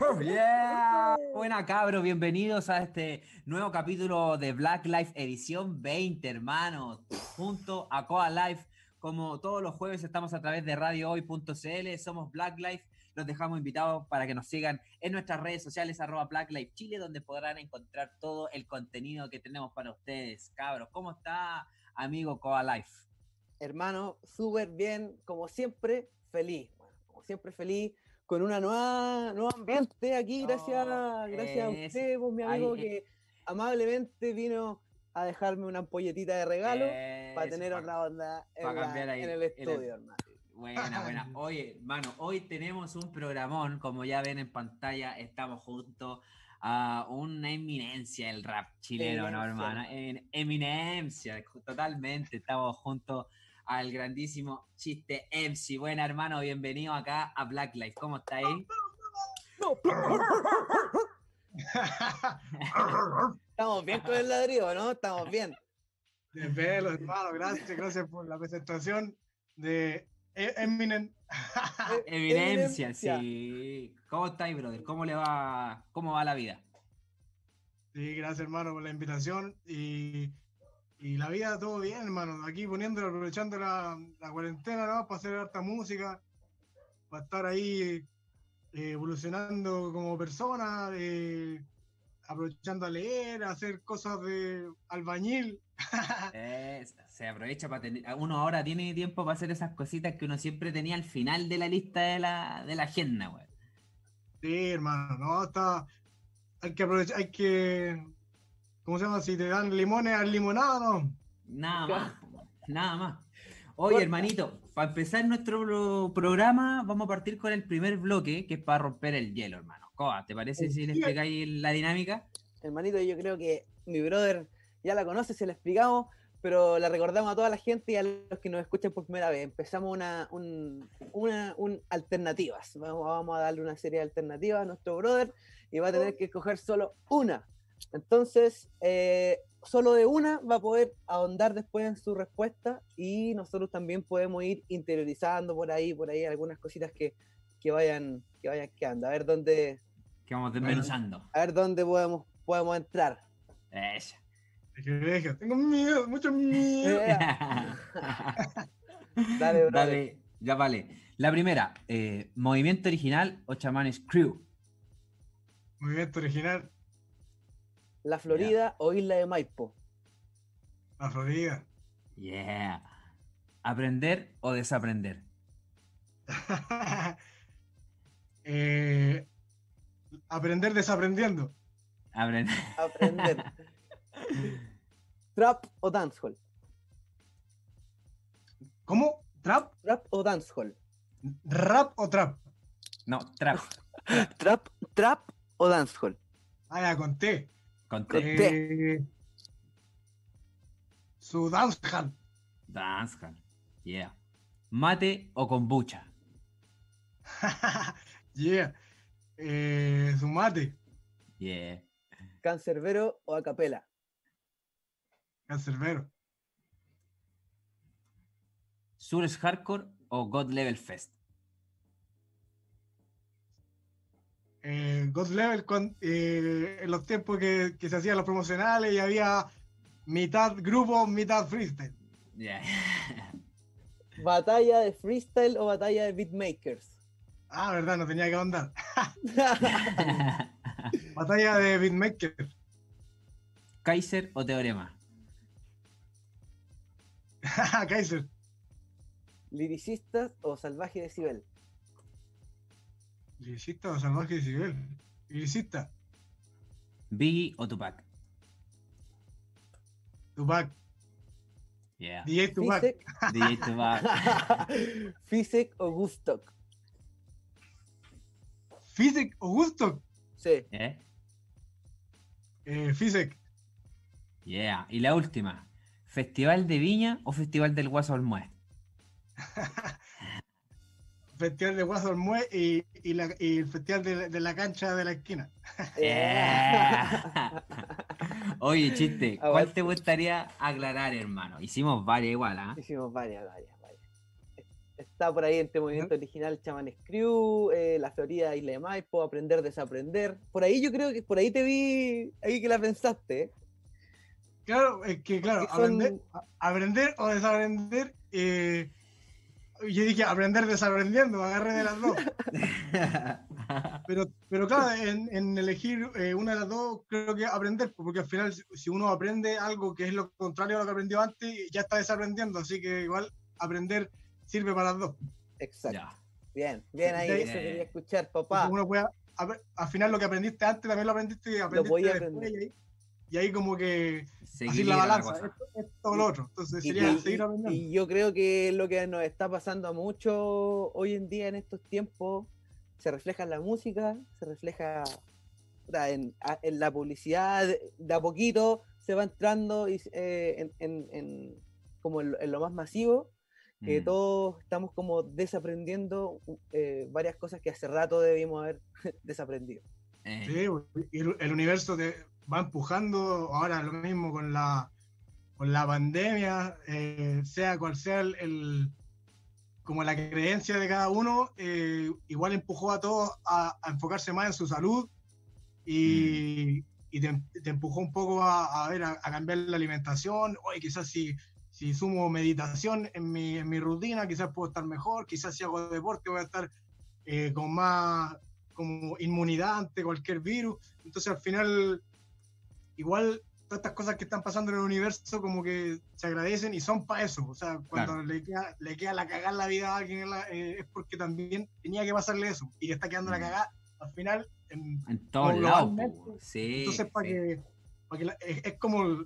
Yeah. Buena cabros, bienvenidos a este nuevo capítulo de Black Life edición 20, hermanos, junto a Coa Life. Como todos los jueves estamos a través de radiohoy.cl, somos Black Life. Los dejamos invitados para que nos sigan en nuestras redes sociales, arroba Black Life Chile, donde podrán encontrar todo el contenido que tenemos para ustedes. Cabros, ¿cómo está, amigo Coa Life? Hermano, súper bien, como siempre, feliz. Bueno, como siempre, feliz con una nueva nuevo ambiente aquí, gracias, Oh, gracias a es- usted, pues, mi amigo, ahí, que amablemente vino a dejarme una ampolletita de regalo para tener pa- otra onda en, pa la- cambiar ahí en el estudio, hermano. Buena, buena. Oye, hermano, hoy tenemos un programón, como ya ven en pantalla, estamos junto a una eminencia del rap chileno, ¿no, Eminencia, hermano? En- eminencia, totalmente. Estamos junto al grandísimo chiste MC. Buena, hermano, bienvenido acá a Black Life. ¿Cómo está ahí? Estamos bien con el ladrillo, ¿no? Estamos bien. De pelo, hermano, gracias, gracias por la presentación de E- Eminem. Eminencia. sí. ¿Cómo estáis, brother? ¿Cómo le va, cómo va la vida? Sí, gracias, hermano, por la invitación. Y, y la vida, todo bien, hermano. Aquí poniendo, aprovechando la, la cuarentena, ¿no? Para hacer harta música, para estar ahí eh, evolucionando como persona, eh, aprovechando a leer, a hacer cosas de albañil. Eh, se aprovecha para tener. Uno ahora tiene tiempo para hacer esas cositas que uno siempre tenía al final de la lista de la, de la agenda, güey. Sí, hermano, no, está. Hay que aprovechar, hay que. ¿Cómo se llama? Si te dan limones al limonada, ¿no? Nada más, nada más. Oye, hermanito, para empezar nuestro pro- programa, vamos a partir con el primer bloque, que es para romper el hielo, hermano. Coa, ¿te parece El si le explicáis la dinámica? Hermanito, yo creo que mi brother ya la conoce, se la explicamos, pero la recordamos a toda la gente y a los que nos escuchan por primera vez. Empezamos una, un, una un alternativas. Vamos, vamos a darle una serie de alternativas a nuestro brother y va a tener que escoger solo una. Entonces, eh, solo de una va a poder ahondar después en su respuesta y nosotros también podemos ir interiorizando por ahí, por ahí algunas cositas que, que vayan, que vayan quedando. A ver dónde, Que vamos desmenuzando. a ver dónde podemos, podemos entrar. Deje, Tengo miedo, mucho miedo. Eh, Dale, brother. Dale, ya vale. La primera, eh, ¿movimiento original o chamanes crew? Movimiento original, La Florida o Isla de Maipo. la Florida. Yeah. ¿Aprender o desaprender? Eh, aprender desaprendiendo. Aprender. Aprender. Trap o dancehall. ¿Cómo? ¿Trap? Trap o dancehall. ¿Rap o trap? No, trap. Trap, trap o dancehall. Ah, ya conté. Con T. T. Eh, su dancehall. Dancehall. Yeah. ¿Mate o kombucha? yeah. Eh, su mate. Yeah. Cancerbero o acapela. Cancerbero. ¿Sures Hardcore o God Level Fest? Eh, God Level eh, en los tiempos que, que se hacían los promocionales y había mitad grupo, mitad freestyle. Yeah. Batalla de freestyle o batalla de beatmakers. Ah, verdad, no tenía que ahondar. Batalla de beatmaker. ¿Kaiser o Teorema? Kaiser. Liricistas o salvaje decibel. Liricista o salvaje de Sibel. Liricista. ¿Biggie o Tupac? Tupac. Yeah. DJ Tupac. Fisek, DJ Tupac. Fisek o Gustock. Fisek o Gusto. Sí. ¿Eh? Eh, Fisek. Yeah. Y la última. ¿Festival de Viña o Festival del Guaso Olmué? Festival de Guaso Mue y, y, la- y el festival de, la- de la cancha de la esquina. Yeah. Oye, chiste, ¿cuál Aguante. te gustaría aclarar, hermano? Hicimos varias igual, ¿ah? Hicimos varias, varias, varias. Está por ahí entre movimiento original Chaman Screw, eh, la teoría de Isla de Maipo, aprender, desaprender. Por ahí yo creo que por ahí te vi, ahí que la pensaste. ¿eh? Claro, es que claro, aprender, aprender o desaprender. Eh, yo dije aprender desaprendiendo, agarré de las dos. pero, pero claro, en, elegir eh, una de las dos, creo que aprender, porque al final, si uno aprende algo que es lo contrario a lo que aprendió antes, ya está desaprendiendo. Así que igual aprender sirve para las dos. Exacto. Bien, bien ahí, eso quería escuchar, papá. Uno puede, al final lo que aprendiste antes también lo aprendiste y aprendiste después, y, ahí, como que seguir la balanza, esto, esto, lo otro. Entonces sería seguir aprendiendo. Y yo creo que lo que nos está pasando a muchos hoy en día en estos tiempos se refleja en la música, se refleja en, en la publicidad, de, a poquito se va entrando y, eh, en, en, como en, lo más masivo que mm. todos estamos como desaprendiendo eh, varias cosas que hace rato debimos haber desaprendido. Eh. Sí, el, el universo te va empujando ahora lo mismo con la, con la pandemia, eh, sea cual sea el, como la creencia de cada uno, igual empujó a todos a, enfocarse más en su salud y, mm. y te, empujó un poco a, a ver, a, cambiar la alimentación, oye, quizás si si sumo meditación en mi, en mi rutina, quizás puedo estar mejor, quizás si hago deporte voy a estar eh, con más como inmunidad ante cualquier virus. Entonces al final, igual todas estas cosas que están pasando en el universo como que se agradecen y son para eso. O sea, cuando le, queda, le queda la cagada la vida a alguien eh, es porque también tenía que pasarle eso y le está quedando la mm. cagada al final en, en todos lados. Sí, Entonces, para que, para que es, es, como,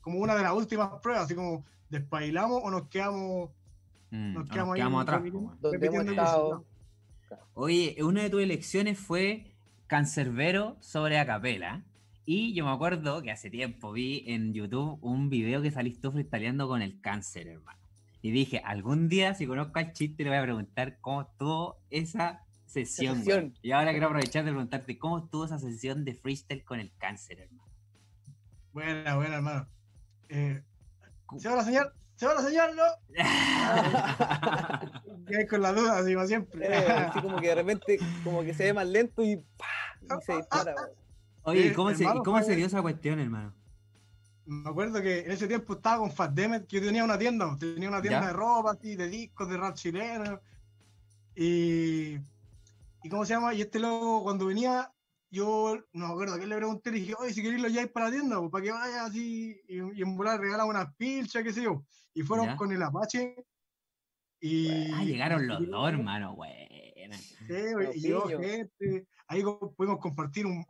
como una de las últimas pruebas, así como despailamos o nos quedamos, mm, nos quedamos, ahí atrás. Oye, una de tus elecciones fue Cancerbero sobre Acapela. Y yo me acuerdo que hace tiempo vi en YouTube un video que saliste tú freestyleando con el cáncer, hermano. Y dije, algún día, si conozco al chiste, le voy a preguntar cómo estuvo esa sesión. Y ahora quiero aprovechar de preguntarte cómo estuvo esa sesión de freestyle con el cáncer, hermano. Buena, buena, hermano. Eh, ¿Se va la señal? ¿Se va la señal? ¿No? y con la duda, así como siempre. Eh, así como que de repente, como que se ve más lento y, y se dispara. Oye, ¿cómo, se, ¿cómo se dio esa cuestión, hermano? Me acuerdo que en ese tiempo estaba con Fat Demet, que yo tenía una tienda, tenía una tienda de ropa, así, de discos, de rap chileno. Y, y ¿cómo se llama? Y este loco, cuando venía, yo no me acuerdo a quién le pregunté, le dije, oye, si queréis lo lleváis para la tienda, pues, para que vaya así y, en volar regalan unas pilchas, qué sé yo. Y fueron con el Apache. Y, ah, llegaron los dos, hermano, bueno. Sí, y yo, gente, ahí pudimos compartir un,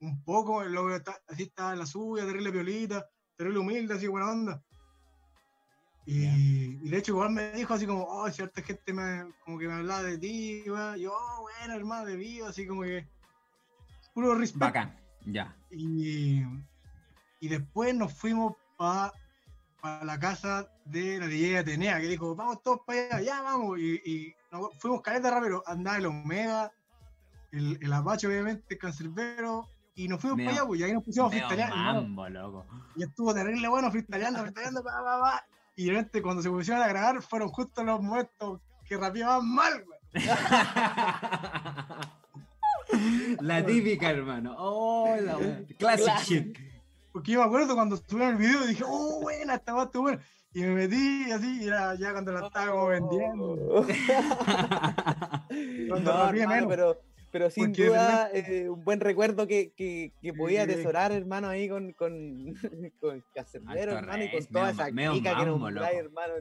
un, poco, lo que está, así estaba la suya, terrible violita, terrible humilde, así buena onda. Y, y, de hecho igual me dijo así como, oh, cierta gente me, como que me hablaba de ti, y yo, oh, bueno, hermano, de vivo, así como que puro respeto. Bacán, ya. Y, y después nos fuimos para la casa de la DJ Atenea, que dijo, vamos todos para allá, ya vamos. Y, y nos fuimos caleta rápido, andaba el Omega, el, el Apache, obviamente, el Cancerbero, y nos fuimos para allá, pues, y ahí nos pusimos a loco. Y estuvo terrible bueno, freestyleando, freestyleando, pa, pa, pa. Y de repente, cuando se pusieron a grabar, fueron justo los momentos que rapeaban mal, güey. La típica, hermano. Oh, la Classic shit. Porque yo me acuerdo cuando subieron el video y dije, oh, buena, esta basta buena. Y me metí así, y era ya cuando la estaba como vendiendo. cuando no, pero, pero sin duda, eh, un buen recuerdo que, que, que podía atesorar, hermano, ahí con, con, con hermano, y con toda esa chica que nos trae, hermano.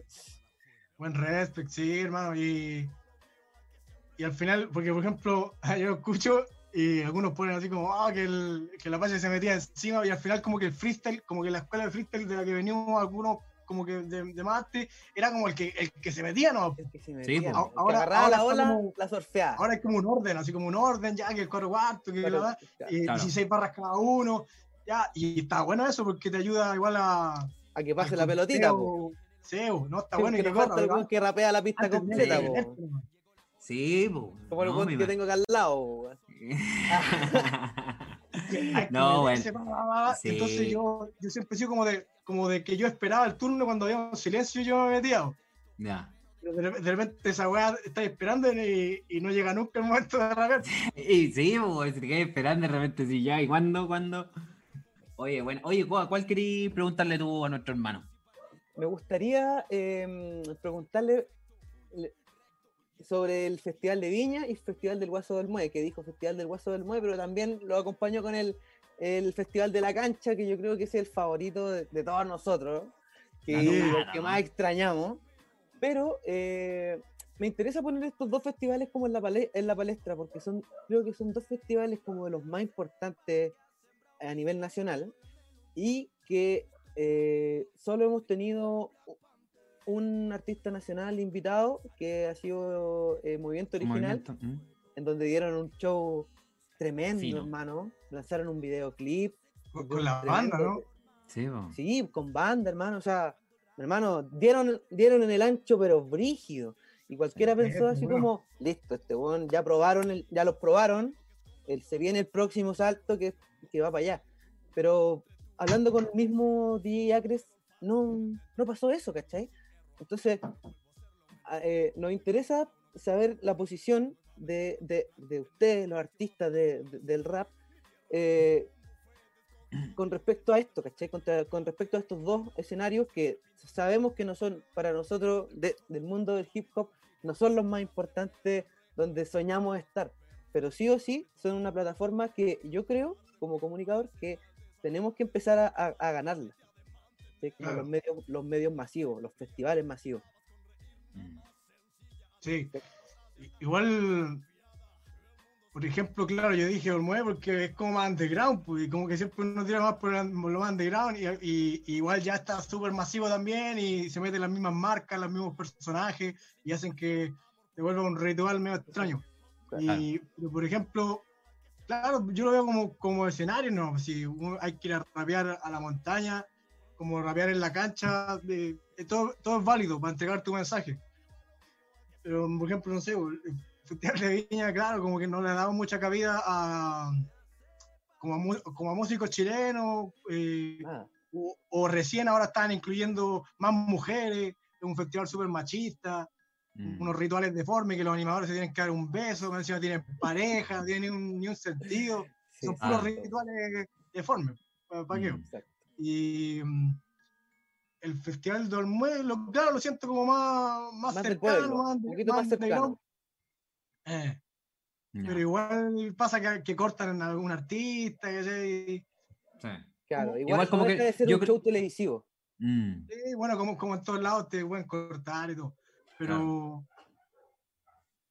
Buen respect, sí, hermano, y y al final, porque por ejemplo, yo escucho y algunos ponen así como, ah, que, el, que la Apache se metía encima y al final como que el freestyle, como que la escuela de freestyle de la que venimos algunos como que de, de Mate, era como el que, el que se metía, ¿no? El que se metía. Sí, ahora, agarraba la ola, la surfeaba. Ahora es como un orden, así como un orden, ya que el cuatro cuarto, que la, y 16 barras cada uno, ya, y está bueno eso porque te ayuda igual a... A que pase la pelotita, Sí, no, está bueno. Que, que, corta, que rapea la pista completa, po. Sí, Como el no, que tengo acá al lado. no, bueno. Entonces yo, yo siempre he sido como de, como de que yo esperaba el turno cuando había un silencio y yo me metía. Ya. de, repente esa weá está esperando y, no llega nunca el momento de rapear. Y sí, pues, te esperando de repente, si ya, ¿y cuándo? ¿Cuándo? Oye, bueno, oye, ¿cuál, querías preguntarle tú a nuestro hermano? Me gustaría em, preguntarle sobre el Festival de Viña y el Festival del Guaso del Mue, que dijo Festival del Guaso del Mue, pero también lo acompañó con el, el Festival de la Cancha, que yo creo que es el favorito de, todos nosotros, que es el que más extrañamos. Pero eh, me interesa poner estos dos festivales como en la, en la palestra, porque son, creo que son dos festivales como de los más importantes a nivel nacional y que eh, solo hemos tenido un artista nacional invitado que ha sido eh, Movimiento Original, mm. en donde dieron un show tremendo, hermano. Lanzaron un videoclip. Con, la banda, ¿no? Sí, sí, con banda, hermano. O sea, hermano, dieron, dieron en el ancho, pero brígido. Y cualquiera pensó así como, listo, este bueno, ya probaron, ya los probaron, el, se viene el próximo salto que, que va para allá. Pero hablando con el mismo DJ Acres, no, no pasó eso, ¿cachai? Entonces, eh, nos interesa saber la posición de, de, ustedes, los artistas del rap, eh, con respecto a esto, ¿cachai? Con, respecto a estos dos escenarios que sabemos que no son, para nosotros, del mundo del hip hop, no son los más importantes donde soñamos estar, pero sí o sí son una plataforma que yo creo, como comunicador, que tenemos que empezar a, ganarla. los, medios, los medios masivos, los festivales masivos. Sí, igual por ejemplo, claro, yo dije Olmué porque es como más underground, pues, y como que siempre uno tira más por, lo más underground, y, igual ya está súper masivo también, y se meten las mismas marcas, los mismos personajes, y hacen que se vuelva un ritual medio extraño. Y, por ejemplo, claro, yo lo veo como, como escenario, ¿no? Si hay que ir a rapear a la montaña, como rapear en la cancha, de, todo, todo es válido para entregar tu mensaje. Pero, por ejemplo, no sé, Festival de Viña, claro, como que no le ha dado mucha cabida a como a, como músicos chilenos, eh, ah. o, recién ahora están incluyendo más mujeres, es un festival súper machista, mm. unos rituales deformes que los animadores se tienen que dar un beso, encima tienen pareja, no tienen ni un sentido, son puros rituales deformes, ¿para, qué? Mm, y mm, el Festival de Olmué, claro, lo siento como más, más, cercano, más, un poquito más, cercano. Eh, pero igual pasa que, que, cortan a algún artista, que sí. Claro, igual, como que ser un show televisivo. Mm. Sí, bueno, como, como en todos lados te pueden cortar y todo. Pero,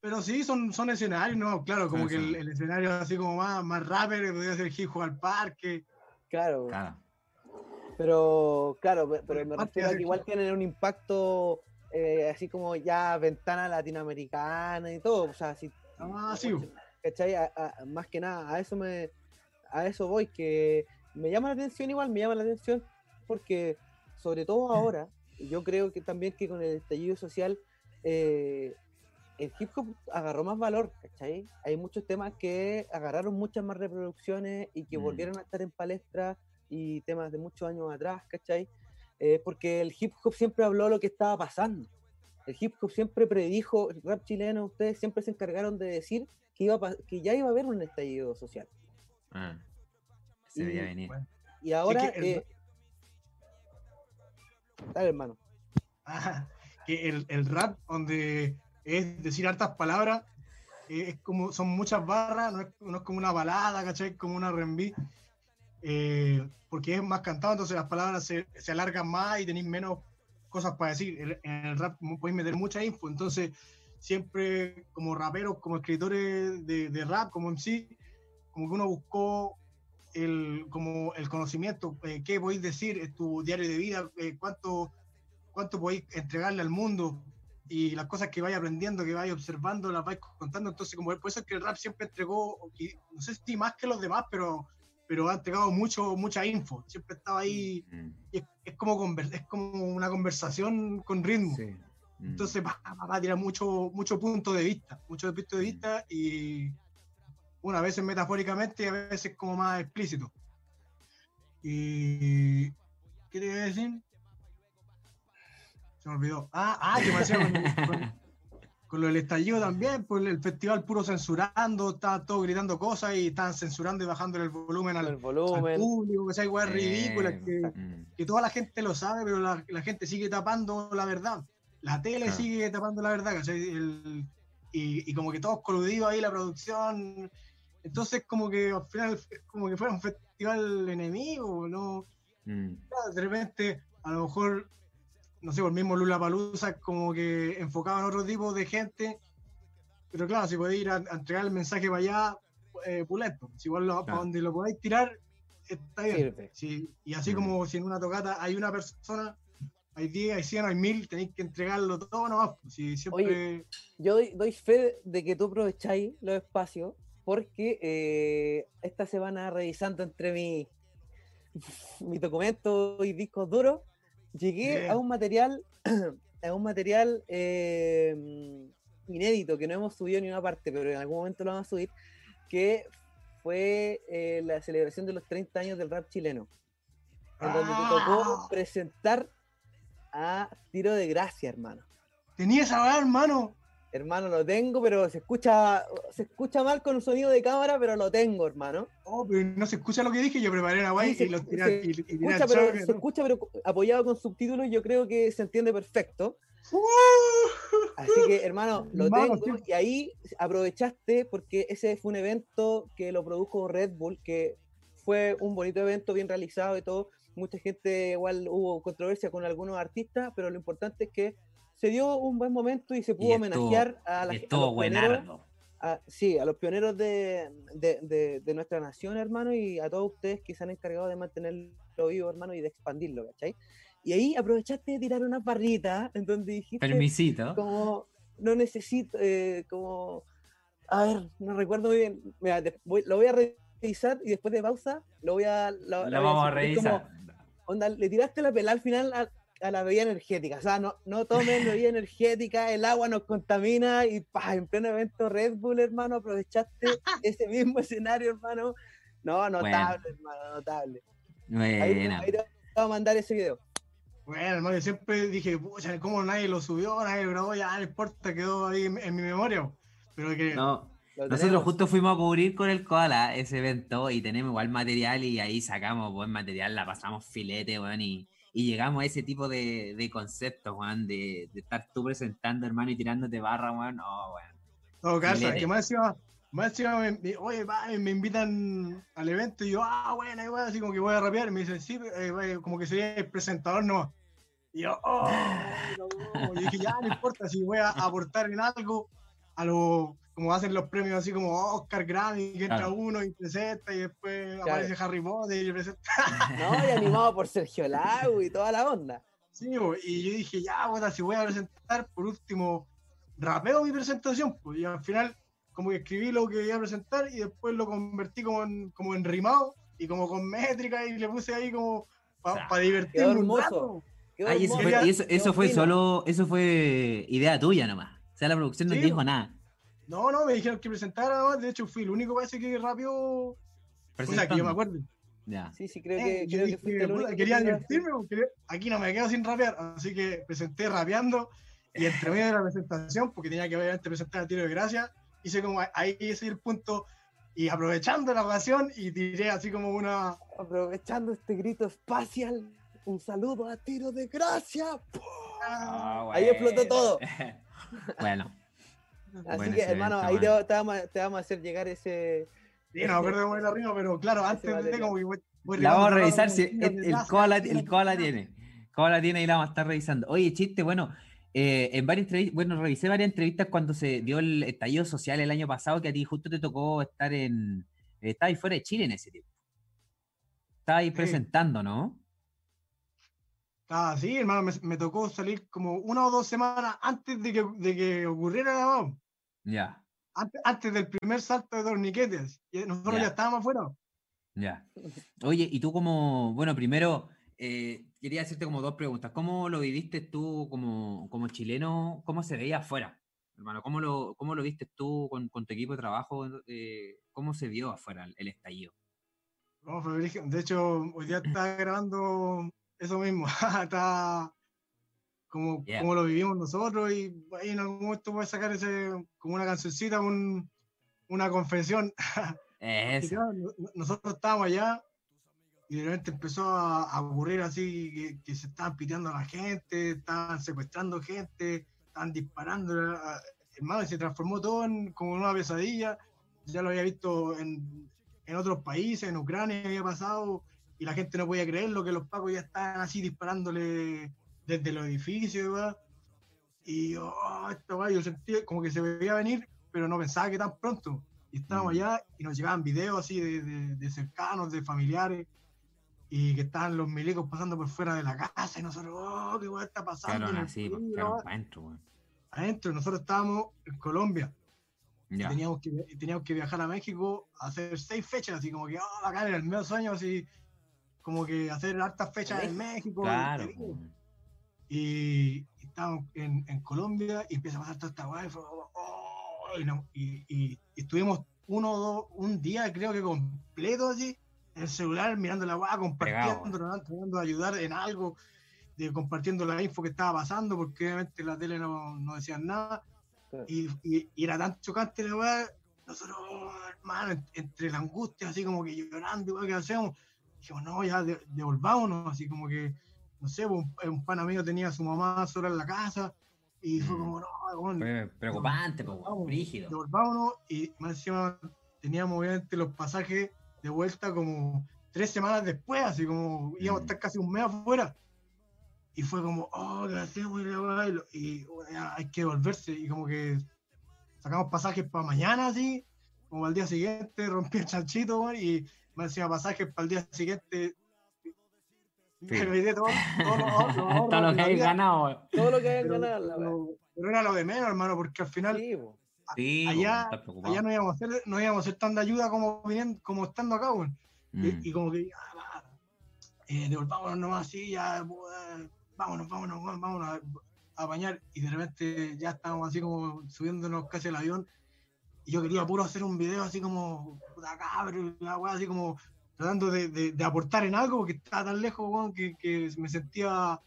pero sí, son, son escenarios, ¿no? Claro, como que el, escenario así como más, más rapper, podría ser hip al parque. Claro. Pero, claro, pero me refiero a que igual tienen un impacto eh, así como ya ventana latinoamericana y todo, o sea, así, ah, sí. más que nada, a eso me a eso voy, que me llama la atención igual, me llama la atención porque sobre todo ahora, yo creo que también que con el estallido social eh, el hip hop agarró más valor, ¿cachai? Hay muchos temas que agarraron muchas más reproducciones y que mm. volvieron a estar en palestra y temas de muchos años atrás, ¿cachai? Eh, porque el hip hop siempre habló lo que estaba pasando. El hip hop siempre predijo, el rap chileno, ustedes siempre se encargaron de decir que, iba que ya iba a haber un estallido social. Ah, se veía venir. Y ahora... Eh, dale, hermano. que el, el, rap, donde es decir hartas palabras, es como, son muchas barras, no es, no es como una balada, ¿cachai? Como una R&B. Eh, porque es más cantado, entonces las palabras se, se alargan más y tenéis menos cosas para decir. En el rap podéis meter mucha info, entonces siempre como raperos, como escritores de, de rap, como sí, como que uno buscó el, como el conocimiento, eh, qué podéis decir en tu diario de vida, eh, cuánto, cuánto podéis entregarle al mundo y las cosas que vais aprendiendo, que vais observando, las vais contando. Entonces, como por eso es que el rap siempre entregó, no sé si más que los demás, pero pero ha entregado mucho, mucha info. Siempre estaba ahí. Mm. es, como es como una conversación con ritmo. Mm. Entonces va, a tirar mucho, mucho punto de vista, mucho punto de mm. vista y una a veces metafóricamente y a veces como más explícito. Y ¿qué te iba a decir? Se me olvidó. Ah, ah, que me hacía con, con- con lo del estallido también, pues el festival puro censurando, estaban todos gritando cosas y estaban censurando y bajando el volumen al, El al volumen. público, que sea igual ridícula, Eh, que, mm. que toda la gente lo sabe, pero la, la gente sigue tapando la verdad. La tele Claro. sigue tapando la verdad, ¿cachai? El- y, y como que todos coludidos ahí, la producción. Entonces, como que al final, como que fuera un festival enemigo, ¿no? Mm. de repente, a lo mejor, no sé, por el mismo Lula Palusa, como que enfocaban otro tipo de gente, pero claro, si podéis ir a, a entregar el mensaje para allá, eh, pulento. Si igual lo- para Claro. donde lo podáis tirar, está bien. Y así como si en una tocata hay una persona, hay 10, hay 100, hay 1000, tenéis que entregarlo todo nomás. pues, Si siempre. Yo doy, doy fe de que tú aprovecháis los espacios porque eh, esta semana revisando entre mi, mis documentos y discos duros, llegué a un material, a un material eh, inédito que no hemos subido ni una parte, pero en algún momento lo vamos a subir, que fue eh, la celebración de los 30 años del rap chileno, en donde te tocó ¡Ah! presentar a Tiro de Gracia, hermano. Tenía esa weá, hermano. Hermano, lo tengo, pero se escucha, se escucha mal con un sonido de cámara, pero lo tengo, hermano. Oh, pero no se escucha lo que dije. Yo preparé weá Sí, y se- lo tiré. Se escucha, pero, choque, se ¿no? escucha, pero apoyado con subtítulos, yo creo que se entiende perfecto. Así que, hermano, lo Hermano, tengo. Y ahí aprovechaste porque ese fue un evento que lo produjo Red Bull, que fue un bonito evento, bien realizado y todo. Mucha gente, igual hubo controversia con algunos artistas, pero lo importante es que se dio un buen momento y se pudo estuvo- homenajear a, la, Y a a- sí, a los pioneros de, de- de- de nuestra nación, hermano, y a todos ustedes que se han encargado de mantenerlo vivo, hermano, y de expandirlo, ¿cachai? Y ahí aprovechaste de tirar unas barritas en donde dijiste Permisito. como, no necesito, eh, como, a ver, no recuerdo muy bien, Mira, voy- lo voy a revisar y después de pausa lo voy a... Lo, Lo vamos a porque es como, revisar. onda, le tiraste la pelada al final a, a la bebida energética. O sea, no, no tomen bebida energética, el agua nos contamina y pa, en pleno evento Red Bull, hermano, aprovechaste ese mismo escenario, hermano. No, notable, hermano, notable. Ahí, Buena. ahí te voy a mandar ese video. Bueno, hermano, yo siempre dije, pucha, ¿cómo nadie lo subió? Nadie lo grabó, ya no importa, quedó ahí en, en mi memoria. Pero que. No, nosotros justo fuimos a cubrir con el Koala ese evento y tenemos igual material y ahí sacamos buen material, la pasamos filete, weón, y, y llegamos a ese tipo de, de conceptos, weón, de, de estar tú presentando, hermano, y tirándote barra, weón. Oh, caso, Filete. es que más encima, más encima me, me- oye, va, me invitan al evento y yo, ah, bueno, bueno, así como que voy a rapear. Y me dicen, sí, eh, vaya, como que sería el presentador nomás. Y yo, oh, no, no. Y dije, ya, no importa, si voy a aportar en algo, a lo, como hacen los premios así como Oscar Grammy, que entra Claro. uno y presenta y después Claro. aparece Harry Potter y presenta. No, y animado por Sergio Lago y toda la onda. Sí, y yo dije, ya, bueno, si voy a presentar, por último, rapeo mi presentación, pues, y al final, como que escribí lo que iba a presentar y después lo convertí como en, como en rimado y como con métrica y le puse ahí como para sea, divertirme un hermoso. rato. Qué Ay, eso fue, y eso, qué eso fue fino. solo, eso fue idea tuya nomás. O sea, la producción no Sí, te dijo nada. No, no, me dijeron que presentara nomás, de hecho fui el único parece que rapeó, o sea, que yo me acuerdo. Ya. Sí, sí, creo Eh, que, yo creo que el puta, que quería así. divertirme, porque aquí no me quedo sin rapear, así que presenté rapeando y entre medio de la presentación, porque tenía que obviamente presentar a tiro de gracia, hice como ahí ese el punto y aprovechando la ocasión y tiré así como una Aprovechando este grito espacial, un saludo a tiro de gracia. Ah, Ahí explotó bueno. todo. bueno, Así Bueno, que, hermano, ahí te, vamos, a- te vamos a hacer llegar ese. Sí, no era la rima, pero claro, antes de como que voy, voy la vamos a revisar si el, el gracia, koala, el koala tiene. Koala tiene y la vamos a estar revisando. Oye, chiste, bueno, eh, en varias entrevistas, bueno, revisé varias entrevistas cuando se dio el estallido social el año pasado, que a ti justo te tocó estar en. Estabas ahí fuera de Chile en ese tiempo. Estabas ahí Sí. presentando, ¿no? Ah, sí, hermano, me, me tocó salir como una o dos semanas antes de que, de que ocurriera la Ya, Antes, antes del primer salto de torniquetes. Y nosotros Ya. ya estábamos afuera. ya. Oye, y tú como, bueno, primero eh, quería hacerte como dos preguntas. ¿Cómo lo viviste tú como, como chileno? ¿Cómo se veía afuera? Hermano, ¿cómo lo, cómo lo viste tú con, con tu equipo de trabajo? eh, ¿Cómo se vio afuera el, el estallido? No, brígido. de hecho, hoy día estaba grabando eso mismo. Estaba como, Yeah. como lo vivimos nosotros y ahí en algún momento a sacar ese, como una cancioncita, un, una confesión. Es claro, no- no- nosotros estábamos allá y de repente empezó a, a ocurrir así que, que se estaban piteando a la gente, estaban secuestrando gente, estaban disparando. Hermano, y se transformó todo en como una pesadilla. Ya lo había visto en, en otros países, en Ucrania había pasado y la gente no podía creer lo que los pacos ya estaban así disparándole desde los edificios. ¿verdad? Y oh, esta weá, yo sentía como que se veía venir, pero no pensaba que tan pronto. Y estábamos Mm. allá y nos llegaban videos así de, de- de cercanos, de familiares, y que estaban los milicos pasando por fuera de la casa, y nosotros, oh, qué weá está pasando. El así, pues, pa' adentro, weón. Adentro, nosotros estábamos en Colombia, teníamos que, teníamos que viajar a México a hacer seis fechas, así como que, oh, bacán, era el medio sueño, así, como que hacer hartas fechas en México. Claro, y- estábamos en, en Colombia y empieza a pasar toda esta weá y fue como, "Oh", y, no- y- y- y estuvimos uno o dos, un día creo que completo así, en el celular mirando la weá, compartiendo, Pegado. tratando de ayudar en algo, de compartiendo la info que estaba pasando, porque obviamente la tele no, no decían nada, Claro. y, y- y era tan chocante la weá, nosotros, hermano, en- entre la angustia, así como que llorando, igual que hacemos, dijimos, no, ya de- devolvámonos, así como que no sé, pues, un, un pan amigo tenía a su mamá sola en la casa y fue Mm. como, no, weón, Fue preocupante, pues, brígido. devolvámonos y más encima teníamos obviamente los pasajes de vuelta como tres semanas después, así como íbamos a Mm. estar casi un mes afuera. Y fue como, oh, ¿qué hacemos? Y, y bueno, hay que devolverse. Y como que sacamos pasajes para mañana, así, como al día siguiente, rompí el chanchito, weón, y más encima pasajes para el día siguiente. Me olvidé todo, todo lo- lo Todo que hay ganado. Todo lo que pero, ganado pero- pero era lo de menos, hermano, porque al final Sí, allá- allá no íbamos a hacer, no íbamos a hacer tanta ayuda como viniendo, como estando acá, weón. Mm. Y, y como que, ah, va, eh, devolvámonos nomás así, ya, pues, vámonos, vámonos, vámonos a, a bañar. Y de repente ya estábamos así como subiéndonos casi al avión. Y yo quería puro hacer un video así como, puta cabrón, así como tratando de, de- de aportar en algo, porque estaba tan lejos, weón, que, que me sentía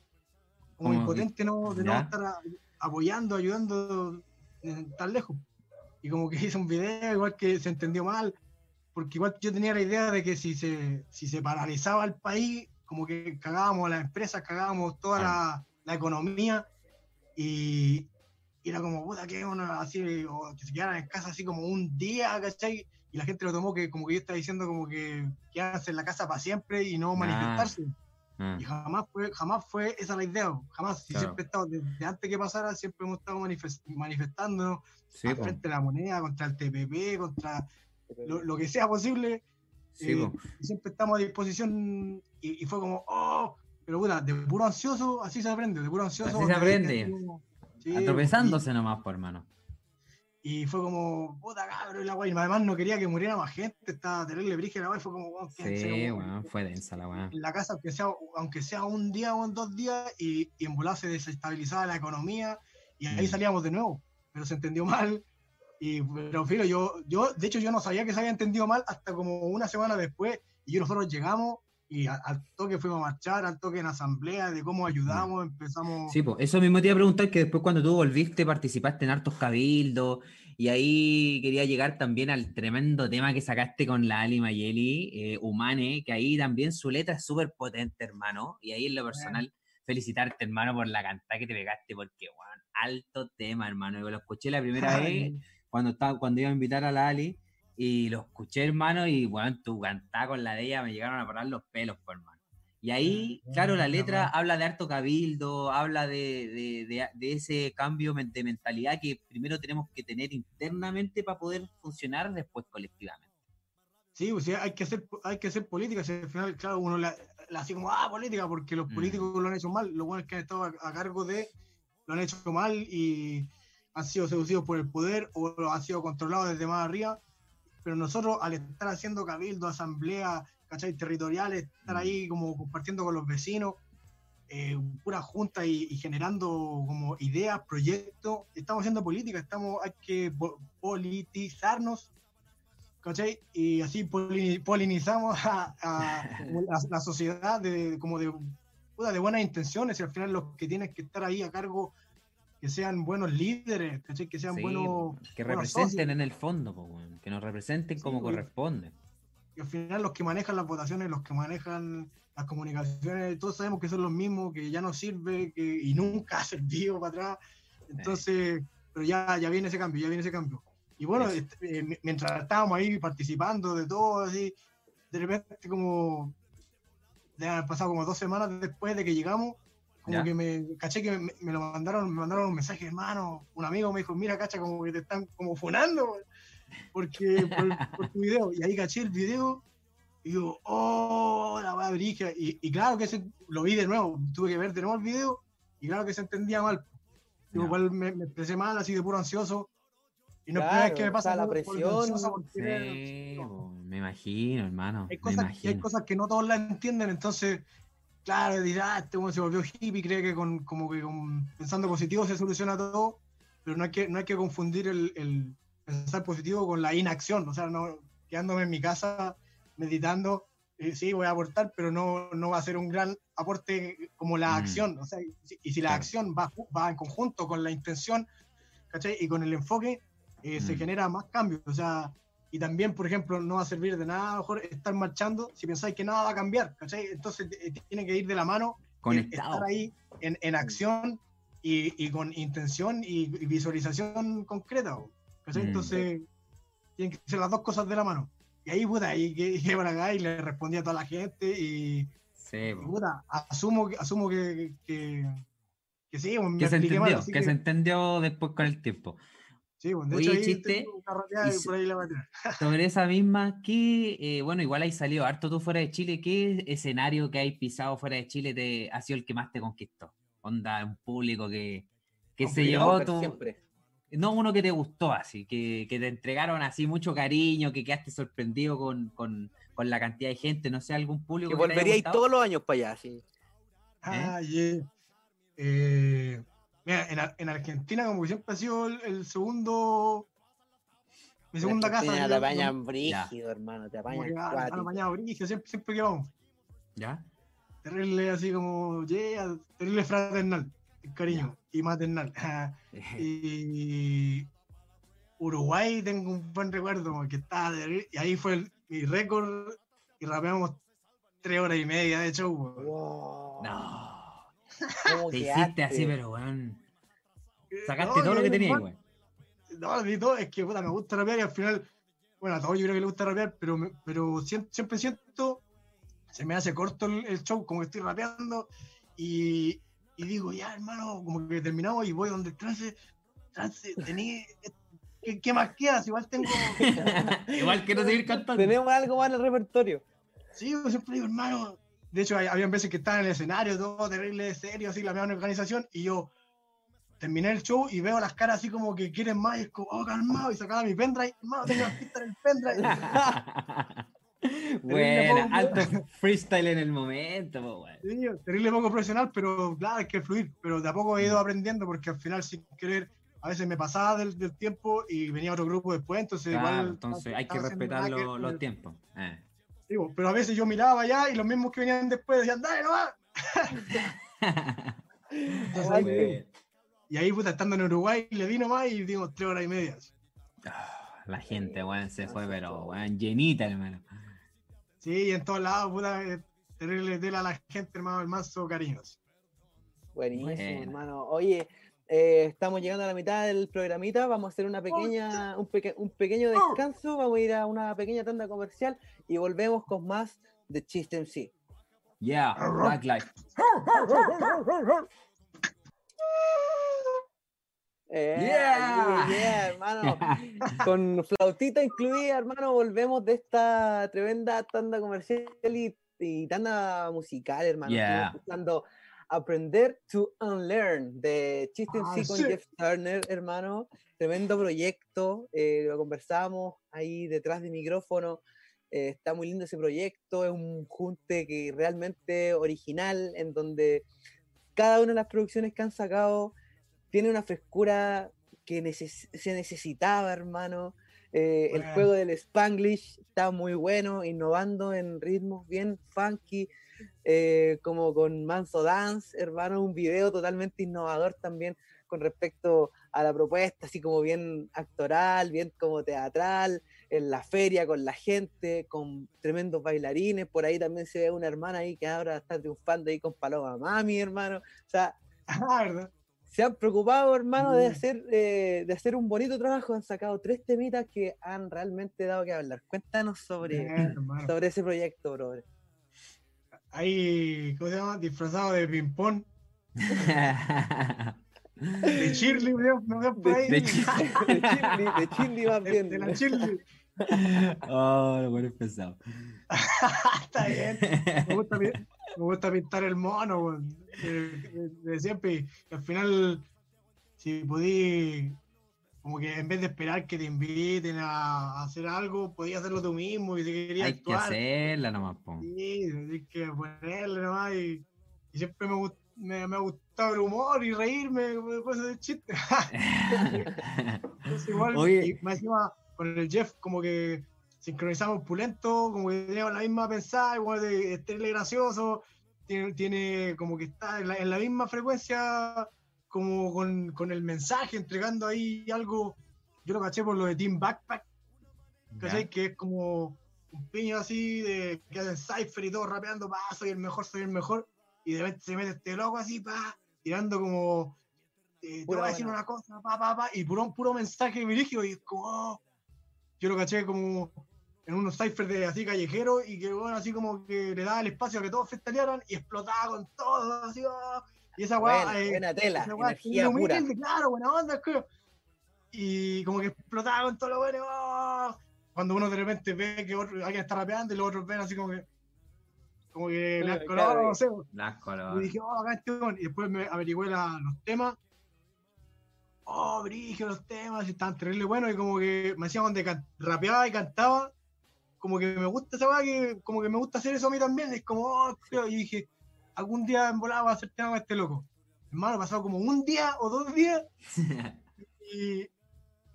como Como impotente no, de no ya. estar a- apoyando, ayudando eh, tan lejos. Y como que hice un video, igual que se entendió mal, porque igual yo tenía la idea de que si se, si se paralizaba el país, como que cagábamos a las empresas, cagábamos toda la, la economía, y, y era como, puta, que uno así, o que se quedaran en casa así como un día, ¿cachai? Y la gente lo tomó que como que yo estaba diciendo como que quedarse en la casa para siempre y no Ah. manifestarse. Ah, Y jamás fue, jamás fue esa la idea, jamás. Claro. siempre he estado, desde antes que pasara, siempre hemos estado manifest- manifestándonos Sí, frente de la moneda, contra el TPP, contra lo, lo que sea posible. Sí, eh, y siempre estamos a disposición y, y fue como, oh, pero puta, de puro ansioso, así se aprende, de puro ansioso. Así se de- aprende. como- sí, Atropezándose nomás, por hermano. Y, fue como, puta cabrón, la guay. Además no quería que muriera más gente, estaba terrible brígida la guay, fue como, quédense, Sí, weón, weón, fue densa la en la casa, aunque sea, aunque sea un día o en dos días, y, y en volar se desestabilizaba la economía, y ahí Mm. salíamos de nuevo, pero se entendió mal. Y, pero, filo, yo, yo, de hecho, yo no sabía que se había entendido mal hasta como una semana después, y yo nosotros llegamos, y al toque fuimos a marchar, al toque en asamblea, de cómo ayudamos, empezamos... Sí, pues eso mismo te iba a preguntar que después cuando tú volviste participaste en hartos cabildos y ahí quería llegar también al tremendo tema que sacaste con la Ali Mayeli, eh, Humane, que ahí también su letra es súper potente, hermano, y ahí en lo personal felicitarte, hermano, por la cantada que te pegaste, porque, weón, alto tema, hermano, yo lo escuché la primera vez cuando, estaba, cuando iba a invitar a la Ali y lo escuché, hermano, y bueno, tu cantada con la de ella me llegaron a parar los pelos, pues, hermano. Y ahí, Ah, claro, la letra habla de harto cabildo, habla de, de- de- de ese cambio de mentalidad que primero tenemos que tener internamente para poder funcionar después colectivamente. Sí, pues sí, hay que hacer, hay que hacer política. Si al final, claro, uno la, la hace como, ah, política, porque los Mm. políticos lo han hecho mal. Lo bueno es que han estado a, a cargo de, lo han hecho mal y han sido seducidos por el poder o lo han sido controlados desde más arriba. Pero nosotros, al estar haciendo cabildo, asamblea, ¿cachai? Territoriales, estar Mm. ahí como compartiendo con los vecinos, eh, pura junta y, y generando como ideas, proyectos, estamos haciendo política, estamos, hay que po- politizarnos ¿cachai? Y así polini- polinizamos a, a la, sociedad de, como de, de buenas intenciones y al final los que tienen que estar ahí a cargo que sean buenos líderes, ¿cachai? que sean Sí, buenos. que buenos representen socios. en el fondo, po, que nos representen Sí, como corresponde. Y al final los que manejan las votaciones, los que manejan las comunicaciones, todos sabemos que son los mismos, que ya no sirve que, y nunca ha servido para atrás. Entonces, pero ya, ya viene ese cambio, ya viene ese cambio. Y bueno, este, eh, mi- mientras estábamos ahí participando de todo, así, de repente como, de haber pasado como dos semanas después de que llegamos, como Ya. que me caché que me, me lo mandaron, me mandaron un mensaje, hermano, un amigo me dijo, mira, cacha, como que te están como funando, porque por, por tu video. Y ahí caché el video y digo, oh, la weá brigia. Y, y claro que lo vi de nuevo, tuve que ver de nuevo el video y claro que se entendía mal. Yo Ya. igual me, me expresé mal, así de puro ansioso. Y no es Claro, vez que me pasa la presión, porque Sí, po, me imagino, hermano. hay cosas, y hay imagino. cosas que no todos la entienden, entonces, claro, dirá, ah, este se volvió hippie, cree que con, como que con, pensando positivo se soluciona todo, pero no hay que, no hay que confundir el, el pensar positivo con la inacción, o sea, no, quedándome en mi casa meditando, eh, sí, voy a aportar, pero no, no va a ser un gran aporte como la Mm. acción, o sea, y si, y si la Claro. acción va, va en conjunto con la intención, ¿cachai? Y con el enfoque, eh, se Mm. genera más cambios, o sea, y también, por ejemplo, no va a servir de nada a lo mejor estar marchando si pensáis que nada va a cambiar, ¿cachai? Entonces eh, tiene que ir de la mano, eh, Conectado. estar ahí en, en acción y, y con intención y, y visualización concreta, ¿cachai? Mm. Entonces tienen que ser las dos cosas de la mano. Y ahí, puta, ahí que que para acá y le respondí a toda la gente y, Sí, y, puta, asumo, que- asumo que, que, que sí, pues, que se expliqué mal, entendió, así que se entendió después con el tiempo. Sí, pues, de Oye, hecho ahí chiste, una y por ahí la. Sobre esa misma, ¿qué, eh, bueno, igual hay salido harto tú fuera de Chile, ¿qué escenario que hay pisado fuera de Chile te, ha sido el que más te conquistó? Onda, un público que, que se llevó tu... siempre. No uno que te gustó así, que, que te entregaron así mucho cariño, que quedaste sorprendido con, con, con la cantidad de gente, no sé, algún público Que que te haya volveríais gustado? todos los años para allá, sí. Ah, yeah. Eh, mira, en, Ar- en Argentina como que siempre ha sido el, el segundo, mi segunda casa. Te apañan brígido, hermano, te apañan ah, apañado brígido, siempre, siempre que vamos. ¿Ya? Terrible así como, yeah, terrible fraternal, cariño y maternal. y Uruguay tengo un buen recuerdo, porque estaba terrible, y ahí fue el- mi récord y rapeamos tres horas y media de show. Wow. No, ¿Cómo te hiciste así, pero weón, sacaste No, todo lo que tenías, weón. No, de todo, es que puta, me gusta rapear y al final, bueno, a todos yo creo que le gusta rapear, pero, me- pero sien- siempre siento, se me hace corto el, el show, como que estoy rapeando y, y digo, ya hermano, como que terminamos y voy donde el trance, trance, tení, ¿qué, qué más quedas? Igual tengo, Igual quiero seguir cantando. Tenemos algo más en el repertorio. sí, yo siempre digo, hermano, de hecho, hay- habían veces que estaba en el escenario, todo terrible, serio, así, la misma organización, y yo terminé el show y veo las caras así como que quieren más, y es como, oh, calmado, y sacaba mi pendrive, hermano, tengo las pistas en el pendrive. Buena, poco- alto freestyle en el momento, po, weón. Sí, terrible poco profesional, pero claro, hay que fluir. Pero de a poco he ido aprendiendo porque al final, sin querer, a veces me pasaba del, del tiempo y venía otro grupo después, entonces Claro, igual. entonces hay que respetar los el- tiempos. Eh. Digo, pero a veces yo miraba allá y los mismos que venían después decían, dale, no va. Entonces, ahí- Bueno. y ahí, puta, estando en Uruguay, le di nomás y dimos tres horas y media. Ah, La gente, weón, se fue, pero weón, llenita, hermano. Sí, y en todos lados, puta, eh, terrible tela a la gente, hermano, el manso cariños. Buenísimo, hermano. Oye, eh, estamos llegando a la mitad del programita. Vamos a hacer una pequeña, un, peque- un pequeño descanso. Vamos a ir a una pequeña tanda comercial y volvemos con más de Chiste MC. Yeah, Black Life. Eh, Yeah. yeah, yeah, hermano. Con flautita incluida, hermano, volvemos de esta tremenda tanda comercial y, y tanda musical, hermano. Yeah. escuchando Aprender to Unlearn de Chiste Ah, MC con sí. Jeff Turner, hermano. Tremendo proyecto. eh, lo conversábamos ahí detrás de micrófono. Eh, está muy lindo ese proyecto. Es un junte que realmente original, en donde cada una de las producciones que han sacado tiene una frescura que neces- se necesitaba, hermano. Eh, el juego del Spanglish está muy bueno, innovando en ritmos bien funky, eh, como con Manso Dance, hermano, un video totalmente innovador también con respecto a la propuesta, así como bien actoral, bien como teatral, en la feria con la gente, con tremendos bailarines, por ahí también se ve una hermana ahí que ahora está triunfando ahí con Paloma Mami, hermano, o sea, Ah, ¿verdad? se han preocupado, hermano, de Mm. hacer, eh, de hacer un bonito trabajo, han sacado tres temitas que han realmente dado que hablar. Cuéntanos sobre, Bien, sobre ese proyecto, brother. Ahí, ¿cómo se llama? Disfrazado de ping-pong. De Shirley, ¿no? ¿No de de Chili, de Chili más bien. de la Shirley. oh, lo bueno pesado. Está bien. Me gusta, me gusta pintar el mono, weón, de, de- de siempre. Y al final, si podí, como que en vez de esperar que te inviten a, hacer algo, podías hacerlo tú mismo. Y si querías Hay que actuar, hacerla nomás, po. sí, hay que ponerle nomás. Y, y siempre me, gust- me, me ha gustado el humor y reírme, cosas de chiste. Entonces, igual, Oye. y más encima, con el Jeff, como que sincronizamos pulento, como que teníamos la misma pensada, igual de estarle gracioso, tiene, tiene como que está en la, en la misma frecuencia, como con, con el mensaje, entregando ahí algo. Yo lo caché por lo de Team Backpack, ¿cachai? Que es como un piño así, de que hacen Cypher y todo rapeando, pa, soy el mejor, soy el mejor, y de repente se mete este loco así, pa, tirando como. eh, te voy a decir buena. una cosa, pa, pa, pa, y puro, puro mensaje dirigio, y es como. oh. yo lo caché como en unos ciphers de así callejeros, y que bueno, así como que le daba el espacio a que todos festalearan y explotaba con todo, así, oh. y esa weá. Buena, eh, buena tela, esa weá energía pura. humilde, claro, buena onda, que- Y como que explotaba con todo lo bueno. ¡oh! Cuando uno de repente ve que otro- alguien está rapeando y los otros ven así como que. Como que colado, claro. no sé. Las Y dije, oh, acá este. Y después me averigüé la- los temas. Oh, brigio los temas, estaban terrible buenos. Y como que me hacía donde rapeaba y cantaba. Como que me gusta esa que como que me gusta hacer eso a mí también. Es como, oh, creo. Y dije, algún día en volada voy a hacer tema con este loco. Hermano, pasado como un día o dos días. Y,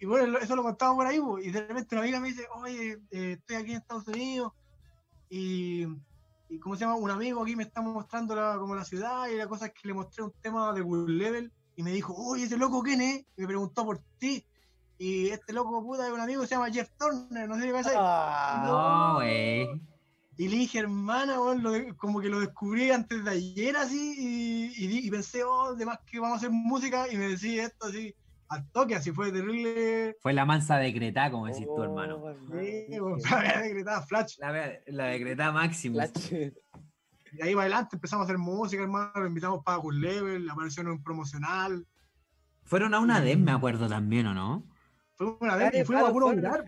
y bueno, eso lo contaba por ahí, po, y de repente una amiga me dice, oye, eh, estoy aquí en Estados Unidos, y, y ¿cómo se llama? Un amigo aquí me está mostrando la, como la ciudad, y la cosa es que le mostré un tema de Good Level, y me dijo, oye, ese loco, ¿quién es? Y me preguntó por ti, y este loco, puta, es un amigo que se llama Jeff Turner, no sé qué pasa. Ah, No, güey. Y le dije, hermana, weón, lo de- como que lo descubrí antes de ayer así, y, y di- y pensé, oh, además que vamos a hacer música, y me decía esto así, al toque, así fue terrible. Fue la mansa decretada, como decís tú, oh, hermano. Sí, brígido. weón, había decretado Flash. La, la decretada máximo. Flash. Y ahí para adelante empezamos a hacer música, hermano, lo invitamos para Good Level, apareció en un promocional. Fueron a una DEM, me acuerdo también, ¿o no? Fue una vez y Claro, fuimos a puro mirar.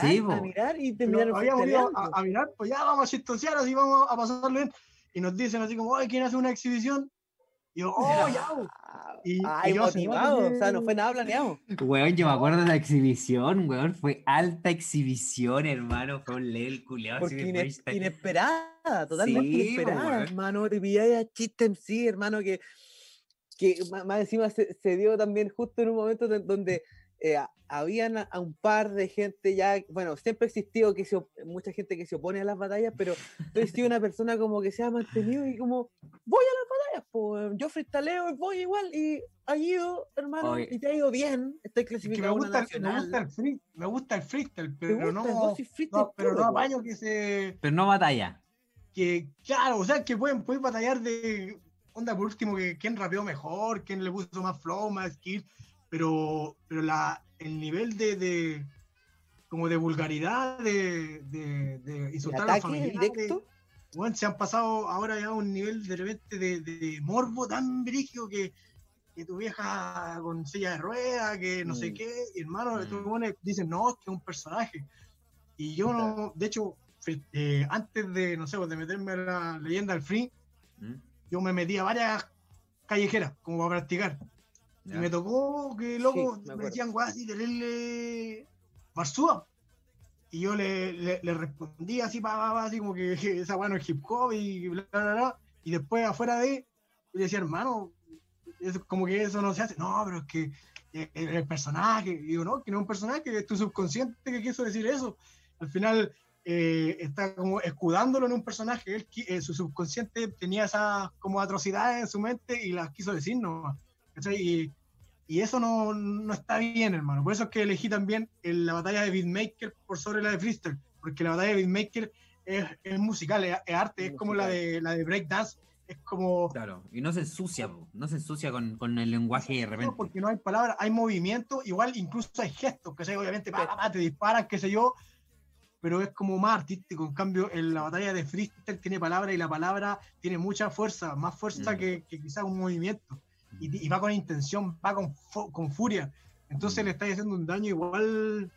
Sí, a mirar y terminaron habíamos ido a, a mirar, pues ya vamos a chistosear, así vamos a pasarlo bien. Y nos dicen así como, oye, ¿quién hace una exhibición? Y yo, oh, ya. bo". Y- Ay, y yo motivado, o sea, no fue nada planeado. Weón, yo me acuerdo de la exhibición, weón. Fue alta exhibición, hermano. Fue un level ine- inesperada, totalmente Sí, po, inesperada, weón. hermano. Te pilláis a chiste en sí, hermano, que, que más encima se, se dio también justo en un momento de- donde eh, habían a, a un par de gente ya, bueno, siempre ha existido que se mucha gente que se opone a las batallas, pero has sido una persona como que se ha mantenido y como, voy a las batallas, pues, yo freestaleo y voy igual, y ha ido, hermano, Oye. y te ha ido bien, estoy Es que me clasificado a una gusta, el- me gusta el free, me gusta el freestyle, ¿Te pero gusta? no, no, pero puro, no apaño que se, Pero no batalla. que, claro, o sea, que pueden, pueden batallar de, onda, por último, que quién rapeó mejor, quién le puso más flow, más skill, pero, pero la, el nivel de, de como de vulgaridad, de, de, de ¿El insultar a los familiares, directo? bueno, se han pasado ahora ya a un nivel de repente de, de morbo tan brígido que, que tu vieja con silla de ruedas, que no sé Mm. qué, y hermano, Mm. buenos dicen, no, es que es un personaje. Y yo no, de hecho, eh, antes de, no sé, pues, de meterme a la leyenda del free, ¿Mm? yo me metí a varias callejeras como para practicar. Y me tocó que loco me decían weá así, tenerle Marsúa. Y yo le, le, le respondí así, pa, pa, pa, así como que, que esa weá no es hip hop y bla, bla, bla. Y después afuera de, yo le decía, hermano, es como que eso no se hace. No, pero es que eh, el personaje. Y digo, no, que no es un personaje, es tu subconsciente que quiso decir eso. Al final eh, está como escudándolo en un personaje. Él, eh, su subconsciente tenía esas como atrocidades en su mente y las quiso decir nomás. Y, y, eso no, no, está bien, hermano. Por eso es que elegí también la batalla de Beatmaker por sobre la de Freestyle, porque la batalla de Beatmaker es, es musical, es, arte, es, como la de, la de Breakdance es como... Claro, y no se ensucia, no se ensucia con, con el lenguaje de repente. porque no hay palabras, hay movimiento, igual incluso hay gestos, que obviamente te disparan, qué sé yo, pero es como más artístico. En cambio, en la batalla de freestyle tiene palabra y la palabra tiene mucha fuerza, más fuerza mm. que, que, quizás un movimiento. Y, y, va con intención, va con, con furia. Entonces mm. le está haciendo un daño igual.